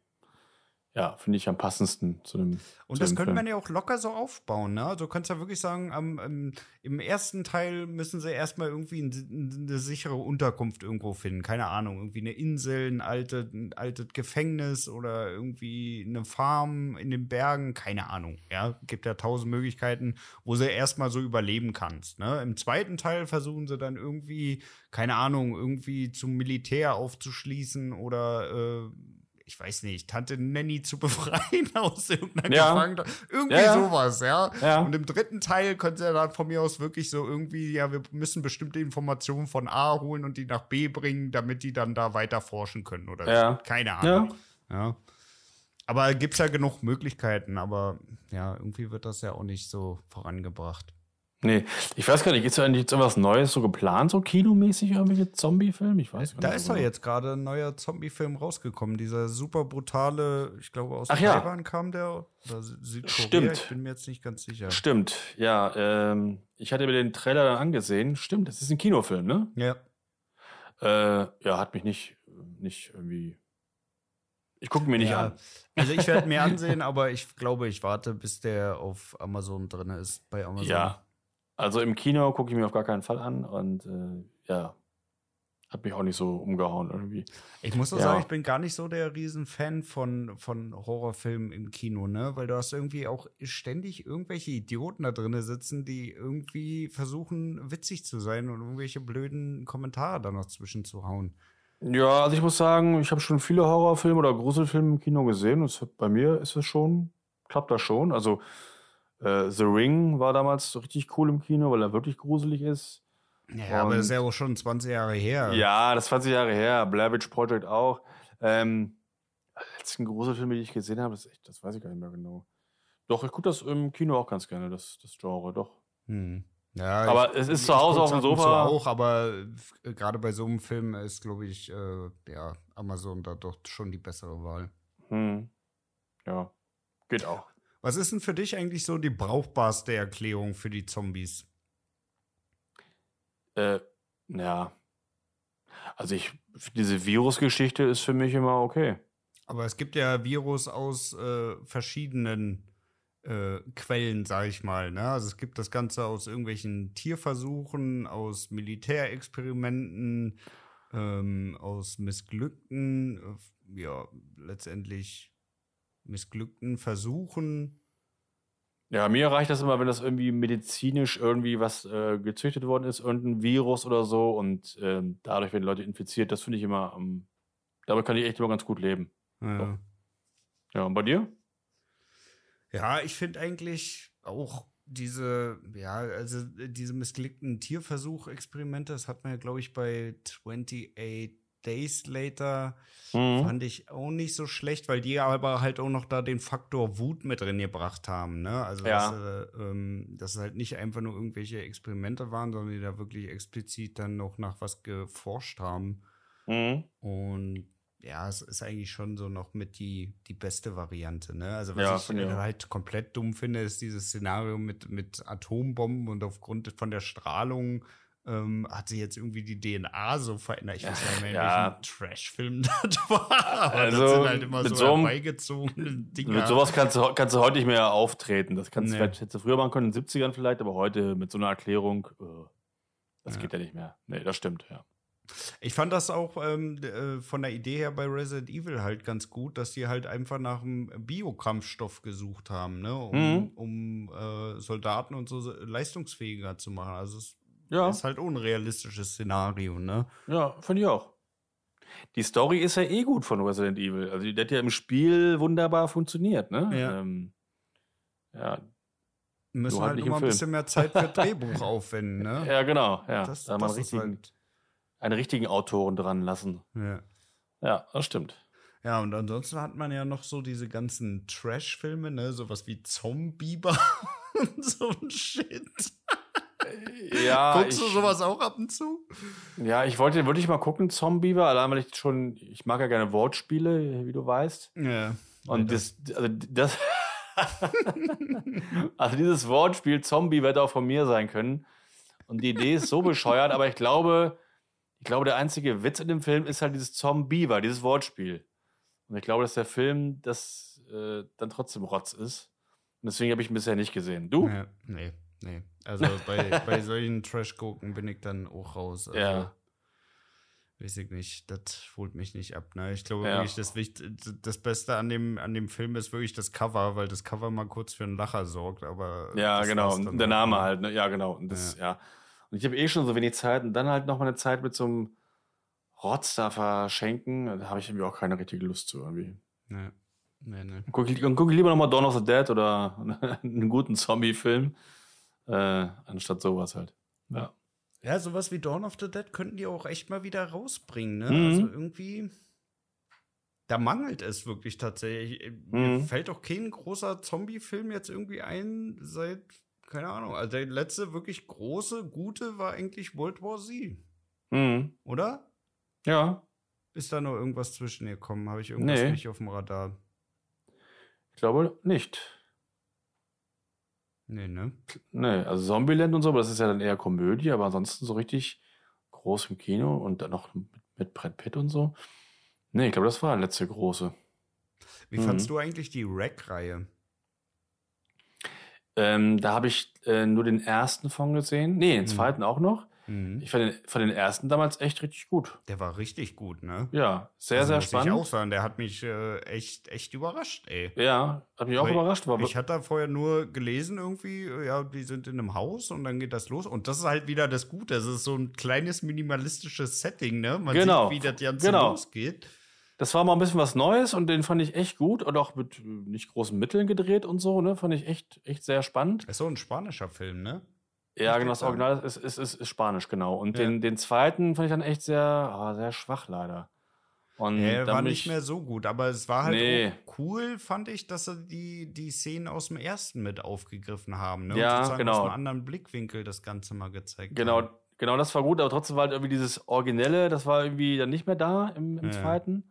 Speaker 2: ja, finde ich am passendsten zu dem.
Speaker 1: Und
Speaker 2: zu
Speaker 1: das
Speaker 2: dem
Speaker 1: könnte man ja auch locker so aufbauen, ne? Also du kannst ja wirklich sagen, am, im, im ersten Teil müssen sie erstmal irgendwie eine, eine, sichere Unterkunft irgendwo finden. Keine Ahnung, irgendwie eine Insel, ein, alte, ein altes Gefängnis oder irgendwie eine Farm in den Bergen, keine Ahnung. Ja, gibt ja tausend Möglichkeiten, wo sie erstmal so überleben kannst. Ne? Im zweiten Teil versuchen sie dann irgendwie, keine Ahnung, irgendwie zum Militär aufzuschließen oder äh, ich weiß nicht, Tante Nanny zu befreien aus irgendeiner ja. Gefangenschaft. Irgendwie ja, ja. sowas, ja? ja. Und im dritten Teil könnte er dann von mir aus wirklich so irgendwie, ja, wir müssen bestimmte Informationen von A holen und die nach B bringen, damit die dann da weiter forschen können oder ja. so. Keine Ahnung. Ja. Aber gibt es ja genug Möglichkeiten, aber ja, irgendwie wird das ja auch nicht so vorangebracht.
Speaker 2: Nee, ich weiß gar nicht, ist da eigentlich jetzt irgendwas Neues so geplant, so kinomäßig, irgendwelche Zombie-Filme? Ich weiß gar
Speaker 1: nicht. Da ist doch jetzt gerade ein neuer Zombie-Film rausgekommen. Dieser super brutale, ich glaube aus Ach
Speaker 2: Taiwan
Speaker 1: ja. kam der. Oder Südkorea,
Speaker 2: Stimmt.
Speaker 1: ich bin mir jetzt nicht ganz sicher.
Speaker 2: Stimmt, ja. Ähm, ich hatte mir den Trailer dann angesehen. Stimmt, das ist ein Kinofilm, ne?
Speaker 1: Ja.
Speaker 2: Äh, ja, hat mich nicht, nicht irgendwie. Ich gucke mir nicht ja. an.
Speaker 1: Also ich werde mir ansehen, aber ich glaube, ich warte, bis der auf Amazon drin ist. Bei Amazon.
Speaker 2: Ja. Also im Kino gucke ich mir auf gar keinen Fall an und äh, ja, hat mich auch nicht so umgehauen irgendwie.
Speaker 1: Ich muss auch ja. sagen, ich bin gar nicht so der Riesenfan von, von Horrorfilmen im Kino, ne? Weil du hast irgendwie auch ständig irgendwelche Idioten da drin sitzen, die irgendwie versuchen, witzig zu sein und irgendwelche blöden Kommentare da noch zwischen zu hauen.
Speaker 2: Ja, also ich muss sagen, ich habe schon viele Horrorfilme oder Gruselfilme im Kino gesehen und bei mir ist es schon, klappt das schon. Also äh, The Ring war damals richtig cool im Kino, weil er wirklich gruselig ist.
Speaker 1: Ja, und, aber das ist ja auch schon 20 Jahre her.
Speaker 2: Ja, das ist 20 Jahre her. Blair Witch Project auch. Ähm, letzten Gruselfilm, die ich gesehen habe, das, echt, das weiß ich gar nicht mehr genau. Doch, ich gucke das im Kino auch ganz gerne, das, das Genre, doch.
Speaker 1: Hm.
Speaker 2: Ja, aber ich, es ist zu Hause auf dem Sofa.
Speaker 1: auch, aber gerade bei so einem Film ist, glaube ich, äh, ja, Amazon da doch schon die bessere Wahl.
Speaker 2: Hm. Ja, geht auch.
Speaker 1: Was ist denn für dich eigentlich so die brauchbarste Erklärung für die Zombies?
Speaker 2: Äh, ja. Also ich, diese Virusgeschichte ist für mich immer okay.
Speaker 1: Aber es gibt ja Virus aus äh, verschiedenen äh, Quellen, sag ich mal. Ne? Also es gibt das Ganze aus irgendwelchen Tierversuchen, aus Militärexperimenten, ähm, aus missglückten, äh, ja, letztendlich missglückten Versuchen.
Speaker 2: Ja, mir reicht das immer, wenn das irgendwie medizinisch irgendwie was äh, gezüchtet worden ist, irgendein Virus oder so und äh, dadurch werden Leute infiziert. Das finde ich immer, ähm, damit kann ich echt immer ganz gut leben.
Speaker 1: Ja,
Speaker 2: ja und bei dir?
Speaker 1: Ja, ich finde eigentlich auch diese, ja, also diese missglückten Tierversuchexperimente, das hat man ja, glaube ich, bei 28 Days Later mhm. fand ich auch nicht so schlecht, weil die aber halt auch noch da den Faktor Wut mit drin gebracht haben. Ne? Also, ja. dass, äh, ähm, dass es halt nicht einfach nur irgendwelche Experimente waren, sondern die da wirklich explizit dann noch nach was geforscht haben.
Speaker 2: Mhm.
Speaker 1: Und ja, es ist eigentlich schon so noch mit die, die beste Variante. Ne? Also was ja, ich ja. halt komplett dumm finde, ist dieses Szenario mit, mit Atombomben und aufgrund von der Strahlung ähm, hat sich jetzt irgendwie die DNA so verändert. Ich weiß nicht ja. welchen Trash-Film das war. Also, das sind halt immer so, so herbeigezogene
Speaker 2: Dinge. Mit sowas kannst du, kannst du heute nicht mehr auftreten. Das kannst nee. du vielleicht hättest du früher machen können, in den 70ern vielleicht, aber heute mit so einer Erklärung, äh, das ja. geht ja nicht mehr. Nee, das stimmt, ja.
Speaker 1: Ich fand das auch ähm, äh, von der Idee her bei Resident Evil halt ganz gut, dass sie halt einfach nach einem Biokrampfstoff gesucht haben, ne? um, mhm. um äh, Soldaten und so leistungsfähiger zu machen. Also es ja. ist halt unrealistisches Szenario, ne?
Speaker 2: Ja, finde ich auch. Die Story ist ja eh gut von Resident Evil. Also die hat ja im Spiel wunderbar funktioniert, ne?
Speaker 1: Ja. Ähm, ja. Müssen halt, halt immer ein bisschen mehr Zeit für Drehbuch aufwenden, ne?
Speaker 2: Ja, genau. Ja. Das, da das man richtig halt einen richtigen Autoren dran lassen.
Speaker 1: Ja.
Speaker 2: Ja, das stimmt.
Speaker 1: Ja, und ansonsten hat man ja noch so diese ganzen Trash-Filme, ne, sowas wie Zombieber und so ein Shit.
Speaker 2: Ja.
Speaker 1: Guckst du sowas auch ab und zu?
Speaker 2: Ja, ich wollte wirklich mal gucken, Zombieber, allein weil ich schon, ich mag ja gerne Wortspiele, wie du weißt.
Speaker 1: Ja.
Speaker 2: Und das, also das, also dieses Wortspiel Zombie wird auch von mir sein können. Und die Idee ist so bescheuert, aber ich glaube, ich glaube, der einzige Witz in dem Film ist halt dieses Zombie, dieses Wortspiel. Und ich glaube, dass der Film das äh, dann trotzdem Rotz ist. Und deswegen habe ich ihn bisher nicht gesehen. Du?
Speaker 1: Ja, nee, nee. Also bei, bei solchen Trash-Gucken bin ich dann auch raus. Also,
Speaker 2: ja.
Speaker 1: Weiß ich nicht, das holt mich nicht ab. Ne? Ich glaube ja. wirklich, das, das Beste an dem, an dem Film ist wirklich das Cover, weil das Cover mal kurz für einen Lacher sorgt. Aber
Speaker 2: ja, genau. Und der Name halt. Ne? Ja, genau. Und das, ja. ja. Und ich habe eh schon so wenig Zeit und dann halt noch mal eine Zeit mit so einem Rotz da verschenken, da habe ich irgendwie auch keine richtige Lust zu irgendwie.
Speaker 1: Nee. Nee, nee.
Speaker 2: Guck, guck lieber nochmal Dawn of the Dead oder einen guten Zombie-Film, äh, anstatt sowas halt. Ja.
Speaker 1: Ja, sowas wie Dawn of the Dead könnten die auch echt mal wieder rausbringen, ne? Mhm. Also irgendwie. Da mangelt es wirklich tatsächlich. Mhm. Mir fällt auch kein großer Zombie-Film jetzt irgendwie ein seit keine Ahnung. Also der letzte wirklich große, gute war eigentlich World War Z.
Speaker 2: Mhm.
Speaker 1: Oder?
Speaker 2: Ja.
Speaker 1: Ist da noch irgendwas zwischen gekommen? Habe ich irgendwas nee. nicht auf dem Radar?
Speaker 2: Ich glaube nicht.
Speaker 1: Nee, ne?
Speaker 2: Nee, also Zombieland und so, aber das ist ja dann eher Komödie, aber ansonsten so richtig groß im Kino und dann noch mit Brad Pitt und so. Nee, ich glaube, das war der letzte große.
Speaker 1: Wie mhm. fandst du eigentlich die Rack-Reihe?
Speaker 2: Ähm, da habe ich äh, nur den ersten von gesehen. Nee, den mhm. zweiten auch noch. Mhm. Ich fand den, fand den ersten damals echt richtig gut.
Speaker 1: Der war richtig gut, ne?
Speaker 2: Ja, sehr, also, sehr muss spannend.
Speaker 1: Ich auch sagen, der hat mich äh, echt, echt überrascht, ey.
Speaker 2: Ja, hat mich auch Weil überrascht.
Speaker 1: War ich hatte da vorher nur gelesen irgendwie, ja, die sind in einem Haus und dann geht das los. Und das ist halt wieder das Gute. Das ist so ein kleines minimalistisches Setting, ne? Man
Speaker 2: genau.
Speaker 1: sieht, wie das Ganze genau. losgeht.
Speaker 2: Das war mal ein bisschen was Neues und den fand ich echt gut und auch mit äh, nicht großen Mitteln gedreht und so, ne? Fand ich echt, echt sehr spannend.
Speaker 1: ist so ein spanischer Film, ne?
Speaker 2: Ja, genau, das Original ist, ist, ist, ist Spanisch, genau. Und ja. den, den zweiten fand ich dann echt sehr, oh, sehr schwach, leider.
Speaker 1: Und ja, war nicht mehr so gut, aber es war halt nee. cool, fand ich, dass sie die, die Szenen aus dem ersten mit aufgegriffen haben. Ne?
Speaker 2: Ja, Und genau. aus
Speaker 1: einem anderen Blickwinkel das Ganze mal gezeigt
Speaker 2: genau,
Speaker 1: haben.
Speaker 2: Genau, das war gut, aber trotzdem war halt irgendwie dieses Originelle, das war irgendwie dann nicht mehr da im, im ja. zweiten.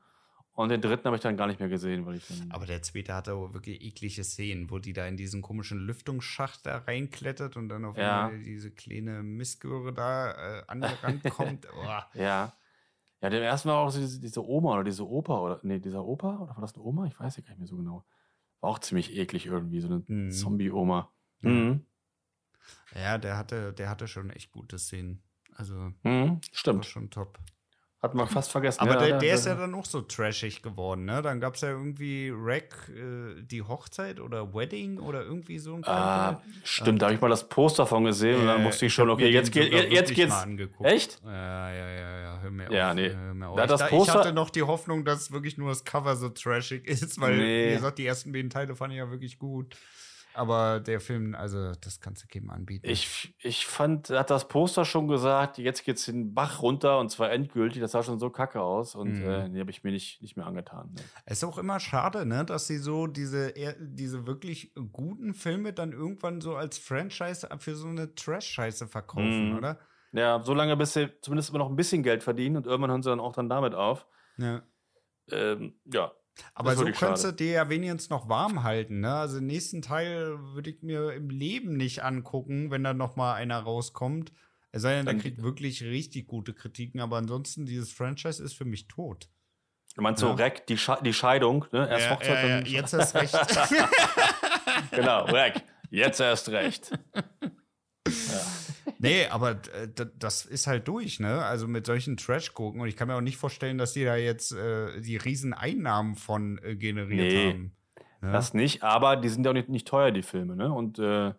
Speaker 2: Und den dritten habe ich dann gar nicht mehr gesehen, weil ich
Speaker 1: Aber der zweite hatte auch wirklich eklige Szenen, wo die da in diesen komischen Lüftungsschacht da reinklettert und dann auf
Speaker 2: ja.
Speaker 1: diese kleine Missgöre da äh, angerannt kommt. Oh.
Speaker 2: Ja. Ja, der erste war auch so diese, diese, Oma oder diese Opa oder nee, dieser Opa oder war das eine Oma? Ich weiß ja gar nicht mehr so genau. War auch ziemlich eklig irgendwie, so eine mhm. Zombie-Oma. Mhm.
Speaker 1: Ja, der hatte, der hatte schon echt gute Szenen. Also,
Speaker 2: mhm, stimmt.
Speaker 1: schon top.
Speaker 2: Hat man fast vergessen.
Speaker 1: Aber ja, der, der ist ja dann auch so trashig geworden, ne? Dann gab es ja irgendwie Rack, äh, die Hochzeit oder Wedding oder irgendwie so ein
Speaker 2: Ah, stimmt, da habe ich mal das Poster von gesehen äh, und dann musste ich schon, okay, jetzt, geht, jetzt geht's. Echt?
Speaker 1: Ja, ja, ja, ja, hör mir
Speaker 2: ja,
Speaker 1: auf.
Speaker 2: Nee.
Speaker 1: Hör mir
Speaker 2: auf. Da das Poster
Speaker 1: ich hatte noch die Hoffnung, dass wirklich nur das Cover so trashig ist, weil, nee. wie gesagt, die ersten beiden Teile fand ich ja wirklich gut. Aber der Film, also das kannst du keinem anbieten.
Speaker 2: Ich, ich fand, hat das Poster schon gesagt, jetzt geht's den Bach runter und zwar endgültig. Das sah schon so kacke aus und mhm. äh, die habe ich mir nicht, nicht mehr angetan. Ne.
Speaker 1: Es ist auch immer schade, ne, dass sie so diese, diese wirklich guten Filme dann irgendwann so als Franchise für so eine Trash-Scheiße verkaufen, mhm. oder?
Speaker 2: Ja, so lange, bis sie zumindest immer noch ein bisschen Geld verdienen und irgendwann hören sie dann auch dann damit auf.
Speaker 1: Ja.
Speaker 2: ähm, ja.
Speaker 1: Aber so könntest du dir ja wenigstens noch warm halten, ne? Also den nächsten Teil würde ich mir im Leben nicht angucken, wenn da noch mal einer rauskommt. Es sei denn, der kriegt wirklich richtig gute Kritiken, aber ansonsten, dieses Franchise ist für mich tot.
Speaker 2: Du meinst ja. so Rack, die, Sche die Scheidung, ne?
Speaker 1: Erst ja, Hochzeit ja, ja, jetzt erst recht.
Speaker 2: genau, Rack, jetzt erst recht.
Speaker 1: Ja. Nee, aber äh, das ist halt durch, ne? Also mit solchen Trash-Gucken. Und ich kann mir auch nicht vorstellen, dass die da jetzt äh, die riesen Einnahmen von äh, generiert nee, haben.
Speaker 2: Ne? Das nicht, aber die sind ja auch nicht, nicht teuer, die Filme, ne? Und äh,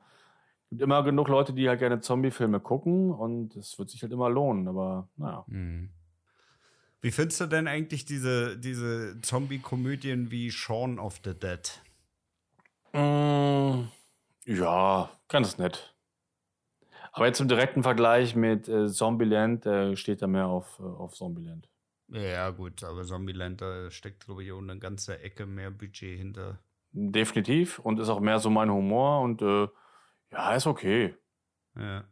Speaker 2: gibt immer genug Leute, die halt gerne Zombie-Filme gucken und es wird sich halt immer lohnen, aber naja. Mhm.
Speaker 1: Wie findest du denn eigentlich diese, diese Zombie-Komödien wie Shaun of the Dead?
Speaker 2: Mm, ja, ganz nett. Aber jetzt im direkten Vergleich mit äh, Zombieland äh, steht er mehr auf, äh, auf Zombieland.
Speaker 1: Ja, gut, aber Zombieland, da steckt, glaube ich, auch eine ganze Ecke mehr Budget hinter.
Speaker 2: Definitiv und ist auch mehr so mein Humor und äh, ja, ist okay.
Speaker 1: Ja.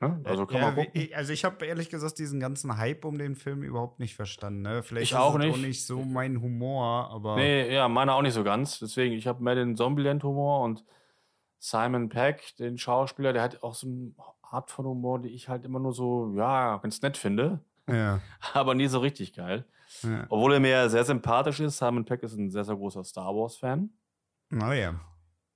Speaker 2: Ne? Also kann ja, man gucken.
Speaker 1: Also ich habe ehrlich gesagt diesen ganzen Hype um den Film überhaupt nicht verstanden. Ne? Vielleicht
Speaker 2: ich auch
Speaker 1: ist
Speaker 2: nicht. auch
Speaker 1: nicht so mein Humor, aber.
Speaker 2: Nee, ja, meiner auch nicht so ganz. Deswegen, ich habe mehr den Zombieland-Humor und Simon Peck, den Schauspieler, der hat auch so eine Art von Humor, die ich halt immer nur so, ja, ganz nett finde.
Speaker 1: Ja.
Speaker 2: aber nie so richtig geil. Ja. Obwohl er mir sehr sympathisch ist. Simon Peck ist ein sehr, sehr großer Star Wars-Fan.
Speaker 1: Oh ja.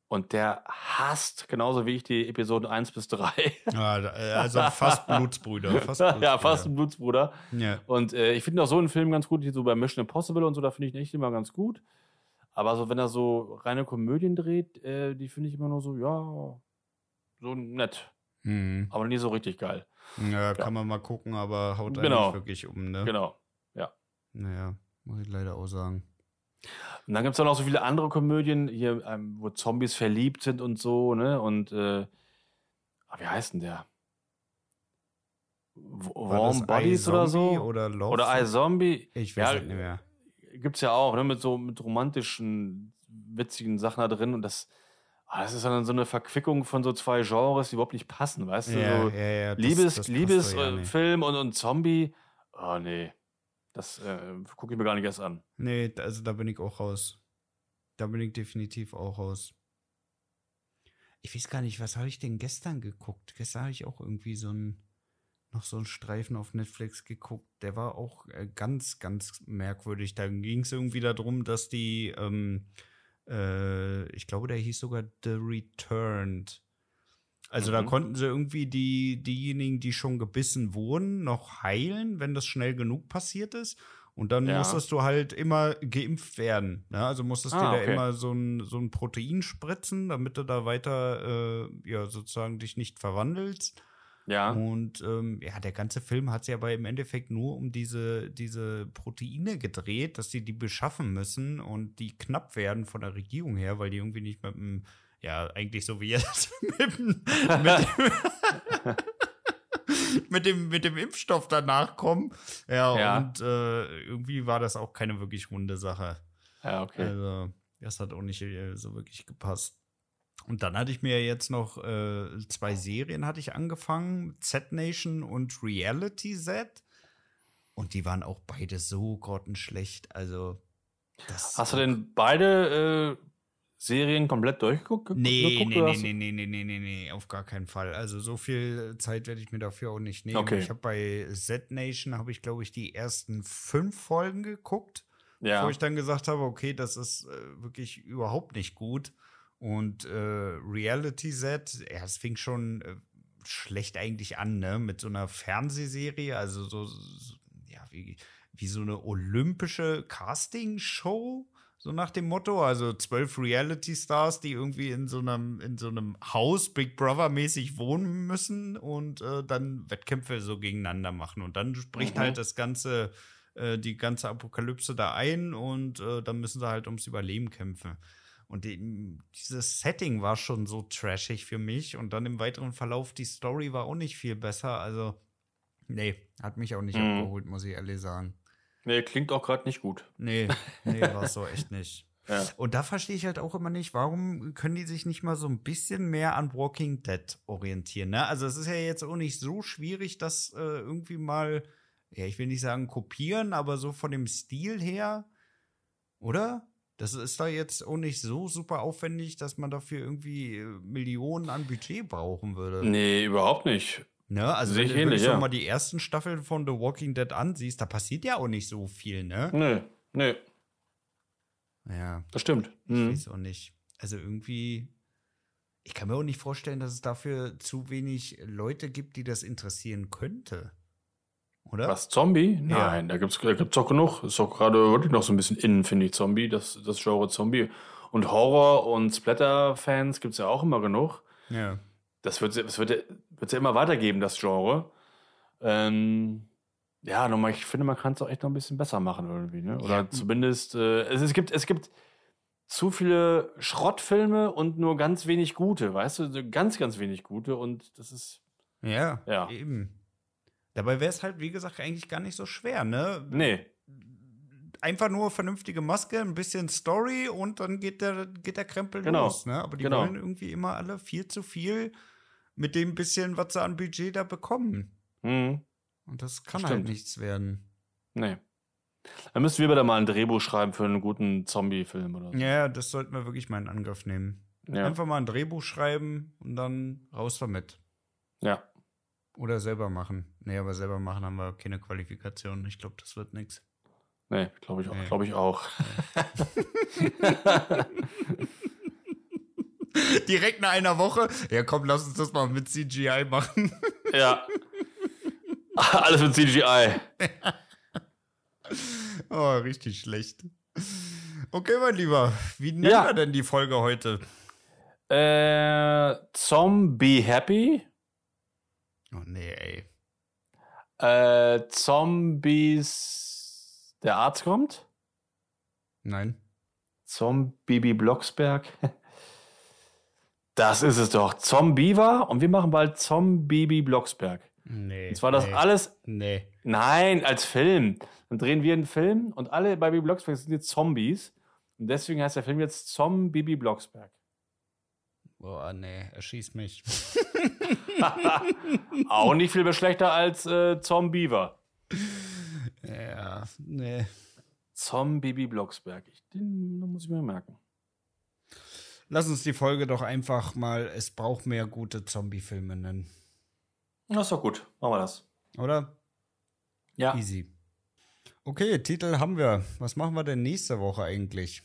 Speaker 2: Und der hasst, genauso wie ich, die Episoden 1 bis 3.
Speaker 1: Ja, äh, also fast Blutsbrüder.
Speaker 2: Fast Blutsbrüder. ja, fast ein Blutsbruder.
Speaker 1: Ja.
Speaker 2: Und äh, ich finde auch so einen Film ganz gut, wie so bei Mission Impossible und so, da finde ich ihn echt immer ganz gut. Aber so, wenn er so reine Komödien dreht, äh, die finde ich immer nur so, ja, so nett.
Speaker 1: Mhm.
Speaker 2: Aber nie so richtig geil.
Speaker 1: Ja, kann ja. man mal gucken, aber haut
Speaker 2: genau.
Speaker 1: eigentlich wirklich um, ne?
Speaker 2: Genau, ja.
Speaker 1: Naja, muss ich leider auch sagen.
Speaker 2: Und dann gibt es auch noch so viele andere Komödien, hier, ähm, wo Zombies verliebt sind und so, ne? Und äh, ah, wie heißt denn der?
Speaker 1: Warm Bodies oder so? Oder Love?
Speaker 2: Oder iZombie.
Speaker 1: Ich weiß ja, nicht mehr.
Speaker 2: Gibt's ja auch, ne? Mit so mit romantischen, witzigen Sachen da drin und das. Ah, das ist dann so eine Verquickung von so zwei Genres, die überhaupt nicht passen, weißt du?
Speaker 1: Ja,
Speaker 2: so
Speaker 1: ja, ja,
Speaker 2: Liebes, Liebesfilm ja und, und Zombie. Oh nee. Das äh, gucke ich mir gar nicht erst an.
Speaker 1: Nee, also da bin ich auch raus. Da bin ich definitiv auch raus. Ich weiß gar nicht, was habe ich denn gestern geguckt? Gestern habe ich auch irgendwie so ein noch so einen Streifen auf Netflix geguckt. Der war auch äh, ganz, ganz merkwürdig. Da ging es irgendwie darum, dass die, ähm, äh, ich glaube, der hieß sogar The Returned. Also mhm. da konnten sie irgendwie die, diejenigen, die schon gebissen wurden, noch heilen, wenn das schnell genug passiert ist. Und dann ja. musstest du halt immer geimpft werden. Ne? Also musstest ah, du okay. da immer so ein, so ein Protein spritzen, damit du da weiter, äh, ja, sozusagen dich nicht verwandelst.
Speaker 2: Ja.
Speaker 1: Und ähm, ja, der ganze Film hat sich aber im Endeffekt nur um diese, diese Proteine gedreht, dass sie die beschaffen müssen und die knapp werden von der Regierung her, weil die irgendwie nicht mit dem ja, eigentlich so wie jetzt mit, mit, dem, mit, dem, mit dem Impfstoff danach kommen. Ja, ja. und äh, irgendwie war das auch keine wirklich runde Sache.
Speaker 2: Ja, okay.
Speaker 1: Also, das hat auch nicht äh, so wirklich gepasst. Und dann hatte ich mir jetzt noch äh, zwei Serien hatte ich angefangen, Z-Nation und Reality Z. Und die waren auch beide so grottenschlecht. Also,
Speaker 2: Hast du denn beide äh, Serien komplett durchgeguckt?
Speaker 1: Nee, nee, nee, nee, nee, nee, nee, nee, nee, auf gar keinen Fall. Also so viel Zeit werde ich mir dafür auch nicht nehmen.
Speaker 2: Okay.
Speaker 1: Ich habe bei Z Nation habe ich glaube ich die ersten fünf Folgen geguckt,
Speaker 2: ja.
Speaker 1: bevor ich dann gesagt habe, okay, das ist äh, wirklich überhaupt nicht gut. Und äh, Reality Z, ja, es fing schon äh, schlecht eigentlich an, ne, mit so einer Fernsehserie, also so, so ja, wie, wie so eine olympische Castingshow so nach dem Motto, also zwölf Reality-Stars, die irgendwie in so einem, in so einem Haus Big Brother-mäßig wohnen müssen und äh, dann Wettkämpfe so gegeneinander machen. Und dann spricht mhm. halt das ganze, äh, die ganze Apokalypse da ein und äh, dann müssen sie halt ums Überleben kämpfen. Und die, dieses Setting war schon so trashig für mich. Und dann im weiteren Verlauf, die Story war auch nicht viel besser. Also, nee, hat mich auch nicht mhm. abgeholt, muss ich ehrlich sagen.
Speaker 2: Nee, klingt auch gerade nicht gut.
Speaker 1: Nee, nee, war so echt nicht.
Speaker 2: Ja.
Speaker 1: Und da verstehe ich halt auch immer nicht, warum können die sich nicht mal so ein bisschen mehr an Walking Dead orientieren? Ne? Also es ist ja jetzt auch nicht so schwierig, das äh, irgendwie mal, ja, ich will nicht sagen kopieren, aber so von dem Stil her Oder? Das ist da jetzt auch nicht so super aufwendig, dass man dafür irgendwie äh, Millionen an Budget brauchen würde.
Speaker 2: Nee, überhaupt nicht.
Speaker 1: Ne? Also, Sehe wenn du ja. mal die ersten Staffeln von The Walking Dead ansiehst, da passiert ja auch nicht so viel, ne?
Speaker 2: Nee, nee.
Speaker 1: Ja.
Speaker 2: Das stimmt.
Speaker 1: Ich mhm. weiß auch nicht. Also irgendwie, ich kann mir auch nicht vorstellen, dass es dafür zu wenig Leute gibt, die das interessieren könnte. Oder?
Speaker 2: Was, Zombie? Ja. Nein, da gibt's, da gibt's auch genug. Ist auch gerade wirklich noch so ein bisschen innen, finde ich, Zombie, das, das Genre Zombie. Und Horror- und Splatter-Fans gibt es ja auch immer genug.
Speaker 1: Ja.
Speaker 2: Das wird es wird, wird ja immer weitergeben, das Genre. Ähm, ja, nochmal, ich finde, man kann es auch echt noch ein bisschen besser machen irgendwie, ne? Oder ja. zumindest, äh, es, es, gibt, es gibt zu viele Schrottfilme und nur ganz wenig gute, weißt du? Ganz, ganz wenig gute und das ist.
Speaker 1: Ja, ja. eben. Dabei wäre es halt, wie gesagt, eigentlich gar nicht so schwer, ne?
Speaker 2: Nee.
Speaker 1: Einfach nur vernünftige Maske, ein bisschen Story und dann geht der, geht der Krempel genau. los, ne? Aber die genau. wollen irgendwie immer alle viel zu viel mit dem bisschen, was sie an Budget da bekommen.
Speaker 2: Mhm.
Speaker 1: Und das kann halt Stimmt. halt nichts werden.
Speaker 2: Nee. Dann müssten wir wieder mal ein Drehbuch schreiben für einen guten Zombie-Film oder so.
Speaker 1: Ja, das sollten wir wirklich mal in Angriff nehmen. Ja. Einfach mal ein Drehbuch schreiben und dann raus damit.
Speaker 2: Ja.
Speaker 1: Oder selber machen. Nee, aber selber machen haben wir keine Qualifikation. Ich glaube, das wird nichts.
Speaker 2: Nee, glaube ich, nee. Glaub ich auch.
Speaker 1: Direkt nach einer Woche. Ja, komm, lass uns das mal mit CGI machen.
Speaker 2: ja. Alles mit CGI.
Speaker 1: oh, richtig schlecht. Okay, mein Lieber, wie nennen ja. wir denn die Folge heute?
Speaker 2: Äh, Zombie Happy.
Speaker 1: Oh nee, ey.
Speaker 2: Äh, Zombies. Der Arzt kommt?
Speaker 1: Nein.
Speaker 2: Zombie Blocksberg. Das ist es doch. Zombie war und wir machen bald Zombie Blocksberg.
Speaker 1: Nee.
Speaker 2: Und zwar das nee, alles.
Speaker 1: Nee.
Speaker 2: Nein, als Film. Dann drehen wir einen Film und alle bei Bibi Blocksberg sind jetzt Zombies. Und deswegen heißt der Film jetzt Zombie Blocksberg.
Speaker 1: Boah, nee, erschieß mich.
Speaker 2: Auch nicht viel schlechter als äh, Zombie war.
Speaker 1: Ja, nee.
Speaker 2: Zombie Blocksberg. Ich, den muss ich mir merken.
Speaker 1: Lass uns die Folge doch einfach mal Es braucht mehr gute Zombie-Filme nennen.
Speaker 2: Das ist doch gut. Machen wir das.
Speaker 1: Oder?
Speaker 2: Ja.
Speaker 1: Easy. Okay, Titel haben wir. Was machen wir denn nächste Woche eigentlich?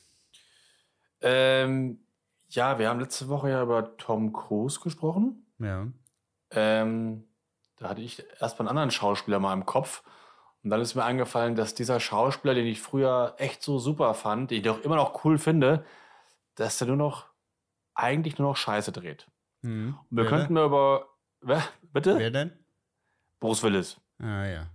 Speaker 2: Ähm, ja, wir haben letzte Woche ja über Tom Cruise gesprochen.
Speaker 1: Ja.
Speaker 2: Ähm, da hatte ich erst mal einen anderen Schauspieler mal im Kopf. Und dann ist mir eingefallen, dass dieser Schauspieler, den ich früher echt so super fand, den ich auch immer noch cool finde, dass der nur noch, eigentlich nur noch Scheiße dreht.
Speaker 1: Mhm.
Speaker 2: Und wir Wer könnten denn? über Wer? Bitte?
Speaker 1: Wer denn?
Speaker 2: Bruce Willis.
Speaker 1: Ah, ja.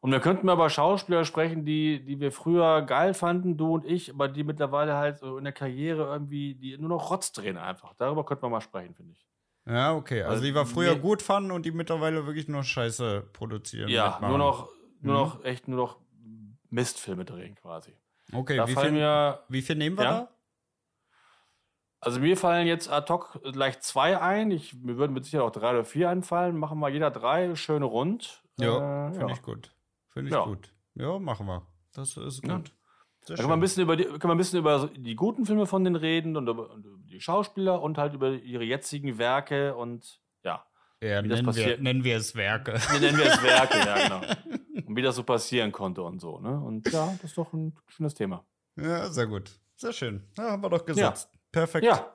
Speaker 2: Und wir könnten über Schauspieler sprechen, die, die wir früher geil fanden, du und ich, aber die mittlerweile halt in der Karriere irgendwie, die nur noch Rotz drehen einfach. Darüber könnten wir mal sprechen, finde ich.
Speaker 1: Ja, okay. Also, also die wir früher gut fanden und die mittlerweile wirklich nur Scheiße produzieren.
Speaker 2: Ja, nur noch, nur mhm. noch, echt nur noch Mistfilme drehen quasi.
Speaker 1: Okay, da wie, viel, mir, wie viel nehmen wir ja? da?
Speaker 2: Also mir fallen jetzt ad hoc gleich zwei ein. Ich, mir würden mit Sicherheit auch drei oder vier einfallen. Machen wir jeder drei schöne rund.
Speaker 1: Ja, äh, finde ja. ich gut. Finde ich ja. gut. Ja, machen wir. Das ist gut.
Speaker 2: Da können wir, ein bisschen über die, können wir ein bisschen über die guten Filme von denen reden und über, und über die Schauspieler und halt über ihre jetzigen Werke und ja.
Speaker 1: Ja, wie nennen, das wir, nennen wir es Werke.
Speaker 2: Wie nennen wir es Werke, ja, genau. Und wie das so passieren konnte und so, ne? Und ja, das ist doch ein schönes Thema.
Speaker 1: Ja, sehr gut. Sehr schön. Ja, haben wir doch gesetzt. Ja. Perfekt.
Speaker 2: Ja.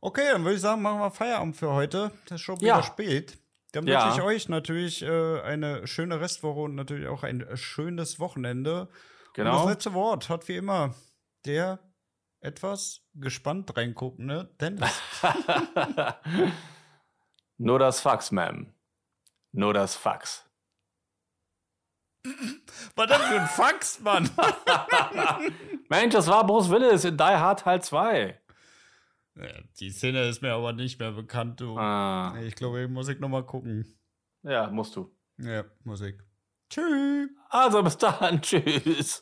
Speaker 1: Okay, dann würde ich sagen, machen wir Feierabend für heute. Das ist schon wieder ja. spät. Dann wünsche ich euch natürlich äh, eine schöne Restwoche und natürlich auch ein schönes Wochenende. Genau. Und das letzte Wort hat wie immer der etwas gespannt reingucken, ne? Dennis.
Speaker 2: Nur das Fax, Ma'am. Nur das Fax.
Speaker 1: Was denn für ein Fax, Mann?
Speaker 2: Mensch, das war Bruce Willis in Die Hard Teil 2.
Speaker 1: Ja, die Szene ist mir aber nicht mehr bekannt, du.
Speaker 2: Ah.
Speaker 1: Ich glaube, ich muss ich noch mal gucken.
Speaker 2: Ja, musst du.
Speaker 1: Ja, Musik. Tschüss.
Speaker 2: Also bis dann. Tschüss.